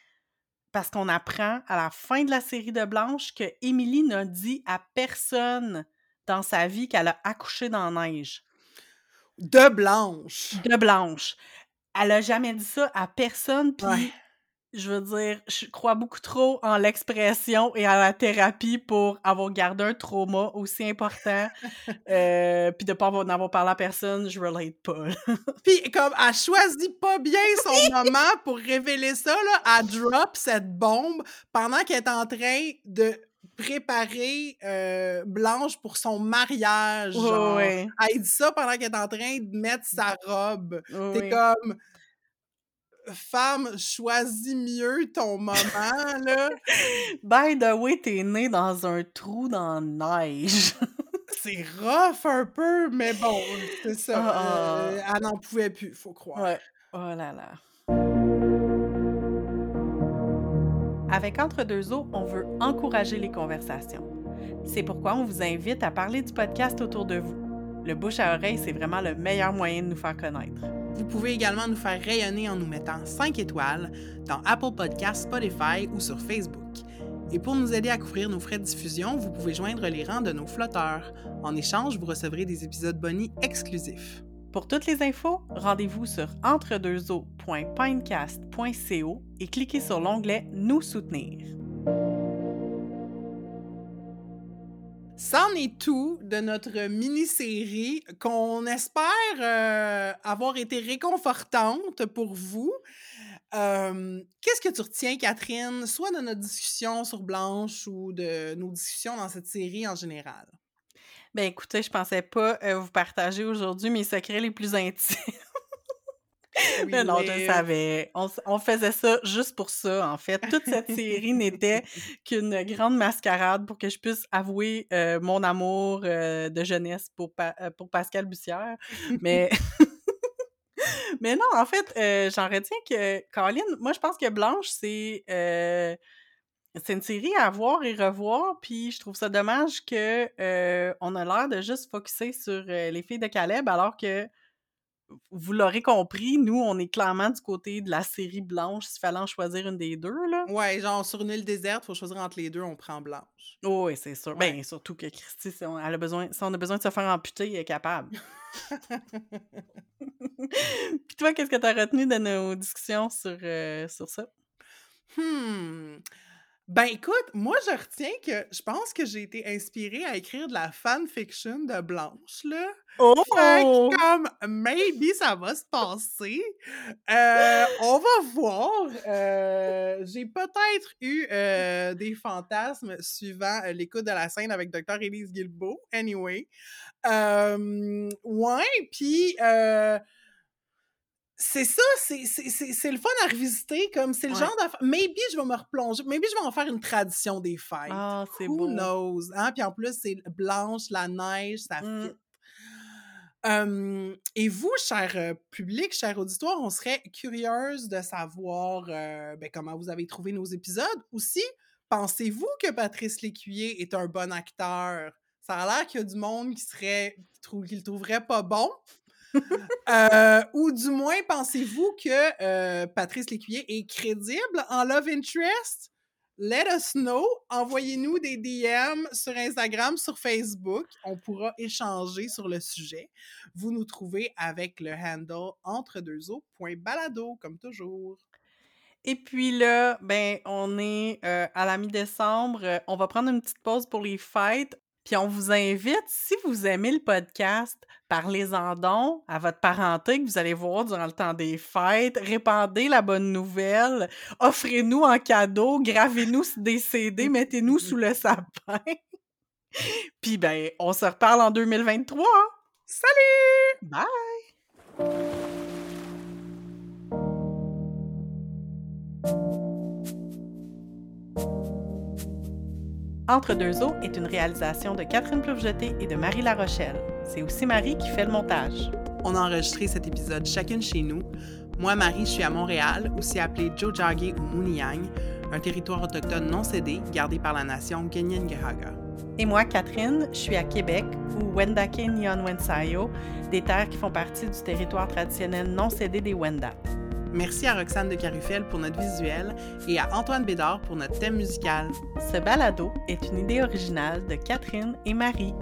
parce qu'on apprend à la fin de la série de Blanche que Émilie n'a dit à personne dans sa vie qu'elle a accouché dans la neige. De Blanche. De Blanche. Elle a jamais dit ça à personne, puis Ouais. je veux dire, je crois beaucoup trop en l'expression et à la thérapie pour avoir gardé un trauma aussi important, euh, puis de pas avoir, en avoir parlé à personne, je relate pas. Puis comme elle choisit pas bien son moment pour révéler ça, là, elle drop cette bombe pendant qu'elle est en train de préparer euh, Blanche pour son mariage. Genre. ouais. Elle dit ça pendant qu'elle est en train de mettre sa robe. T'es comme femme, choisis mieux ton moment, là. By the way, t'es né dans un trou dans la neige. C'est rough un peu, mais bon, c'est ça. Ah. euh, elle n'en pouvait plus, faut croire. Ouais. Oh là là. Avec Entre deux eaux, on veut encourager les conversations. C'est pourquoi on vous invite à parler du podcast autour de vous. Le bouche à oreille, c'est vraiment le meilleur moyen de nous faire connaître. Vous pouvez également nous faire rayonner en nous mettant 5 étoiles dans Apple Podcasts, Spotify ou sur Facebook. Et pour nous aider à couvrir nos frais de diffusion, vous pouvez joindre les rangs de nos flotteurs. En échange, vous recevrez des épisodes bonus exclusifs. Pour toutes les infos, rendez-vous sur entredeuxeaux.pinecast.co et cliquez sur l'onglet Nous soutenir. C'en est tout de notre mini-série qu'on espère euh, avoir été réconfortante pour vous. Euh, Qu'est-ce que tu retiens, Catherine, soit de notre discussion sur Blanche ou de nos discussions dans cette série en général? Ben écoutez, je pensais pas euh, vous partager aujourd'hui mes secrets les plus intimes. Mais non, je le savais. On, on, faisait ça juste pour ça, en fait. Toute cette série n'était qu'une grande mascarade pour que je puisse avouer euh, mon amour euh, de jeunesse pour, Pa- pour Pascal Bussière. Mais... Mais non, en fait, euh, j'en retiens que, Caroline, moi, je pense que Blanche, c'est... c'est une série à voir et revoir, puis je trouve ça dommage que euh, on a l'air de juste focuser sur euh, les filles de Caleb, alors que vous l'aurez compris, nous, on est clairement du côté de la série Blanche, s'il fallait en choisir une des deux, là. Ouais, genre sur une île déserte, faut choisir entre les deux, on prend Blanche. Oh, oui, c'est sûr. Ouais. Ben, surtout que Christy, si on, elle a besoin, si on a besoin de se faire amputer, elle est capable. Puis toi, qu'est-ce que tu as retenu de nos discussions sur, euh, sur ça? Hmm. Ben écoute, moi je retiens que je pense que j'ai été inspirée à écrire de la fanfiction de Blanche, là. Oh! Fait que comme maybe ça va se passer. Euh, on va voir. Euh, j'ai peut-être eu euh, des fantasmes suivant l'écoute de la scène avec Dr. Elise Guilbeault. Anyway. Ouais, puis euh, c'est ça, c'est- le fun à revisiter. Comme c'est le Ouais. genre d'affaire. Maybe je vais me replonger. Maybe je vais en faire une tradition des fêtes. Ah, c'est Who beau. knows? Hein? Puis en plus, c'est blanche, la neige, ça Mm. fit. Et vous, cher public, cher auditoire, on serait curieuse de savoir euh, ben, comment vous avez trouvé nos épisodes. Aussi, pensez-vous que Patrice Lécuyer est un bon acteur? Ça a l'air qu'il y a du monde qui serait qui le trouverait pas bon. Euh, ou du moins, pensez-vous que euh, Patrice Lécuyer est crédible en Love Interest? Let us know. Envoyez-nous des DM sur Instagram, sur Facebook. On pourra échanger sur le sujet. Vous nous trouvez avec le handle entredeuxeaux.balado, comme toujours. Et puis là, ben, on est euh, à la mi-décembre. On va prendre une petite pause pour les fêtes. Puis on vous invite, si vous aimez le podcast, parlez-en donc à votre parenté que vous allez voir durant le temps des fêtes. Répandez la bonne nouvelle. Offrez-nous en cadeau. Gravez-nous des CD. Mettez-nous sous le sapin. Puis ben, on se reparle en 2023. Salut! Bye! Entre deux eaux est une réalisation de Catherine Ploufjeté et de Marie La Rochelle. C'est aussi Marie qui fait le montage. On a enregistré cet épisode chacune chez nous. Moi, Marie, je suis à Montréal, aussi appelé Jojage ou Mouniang, un territoire autochtone non cédé gardé par la nation Ganyangahaga. Et moi, Catherine, je suis à Québec, ou Wendake Nyon Wensayo, des terres qui font partie du territoire traditionnel non cédé des Wendat. Merci à Roxane de Carufel pour notre visuel et à Antoine Bédard pour notre thème musical. Ce balado est une idée originale de Catherine et Marie.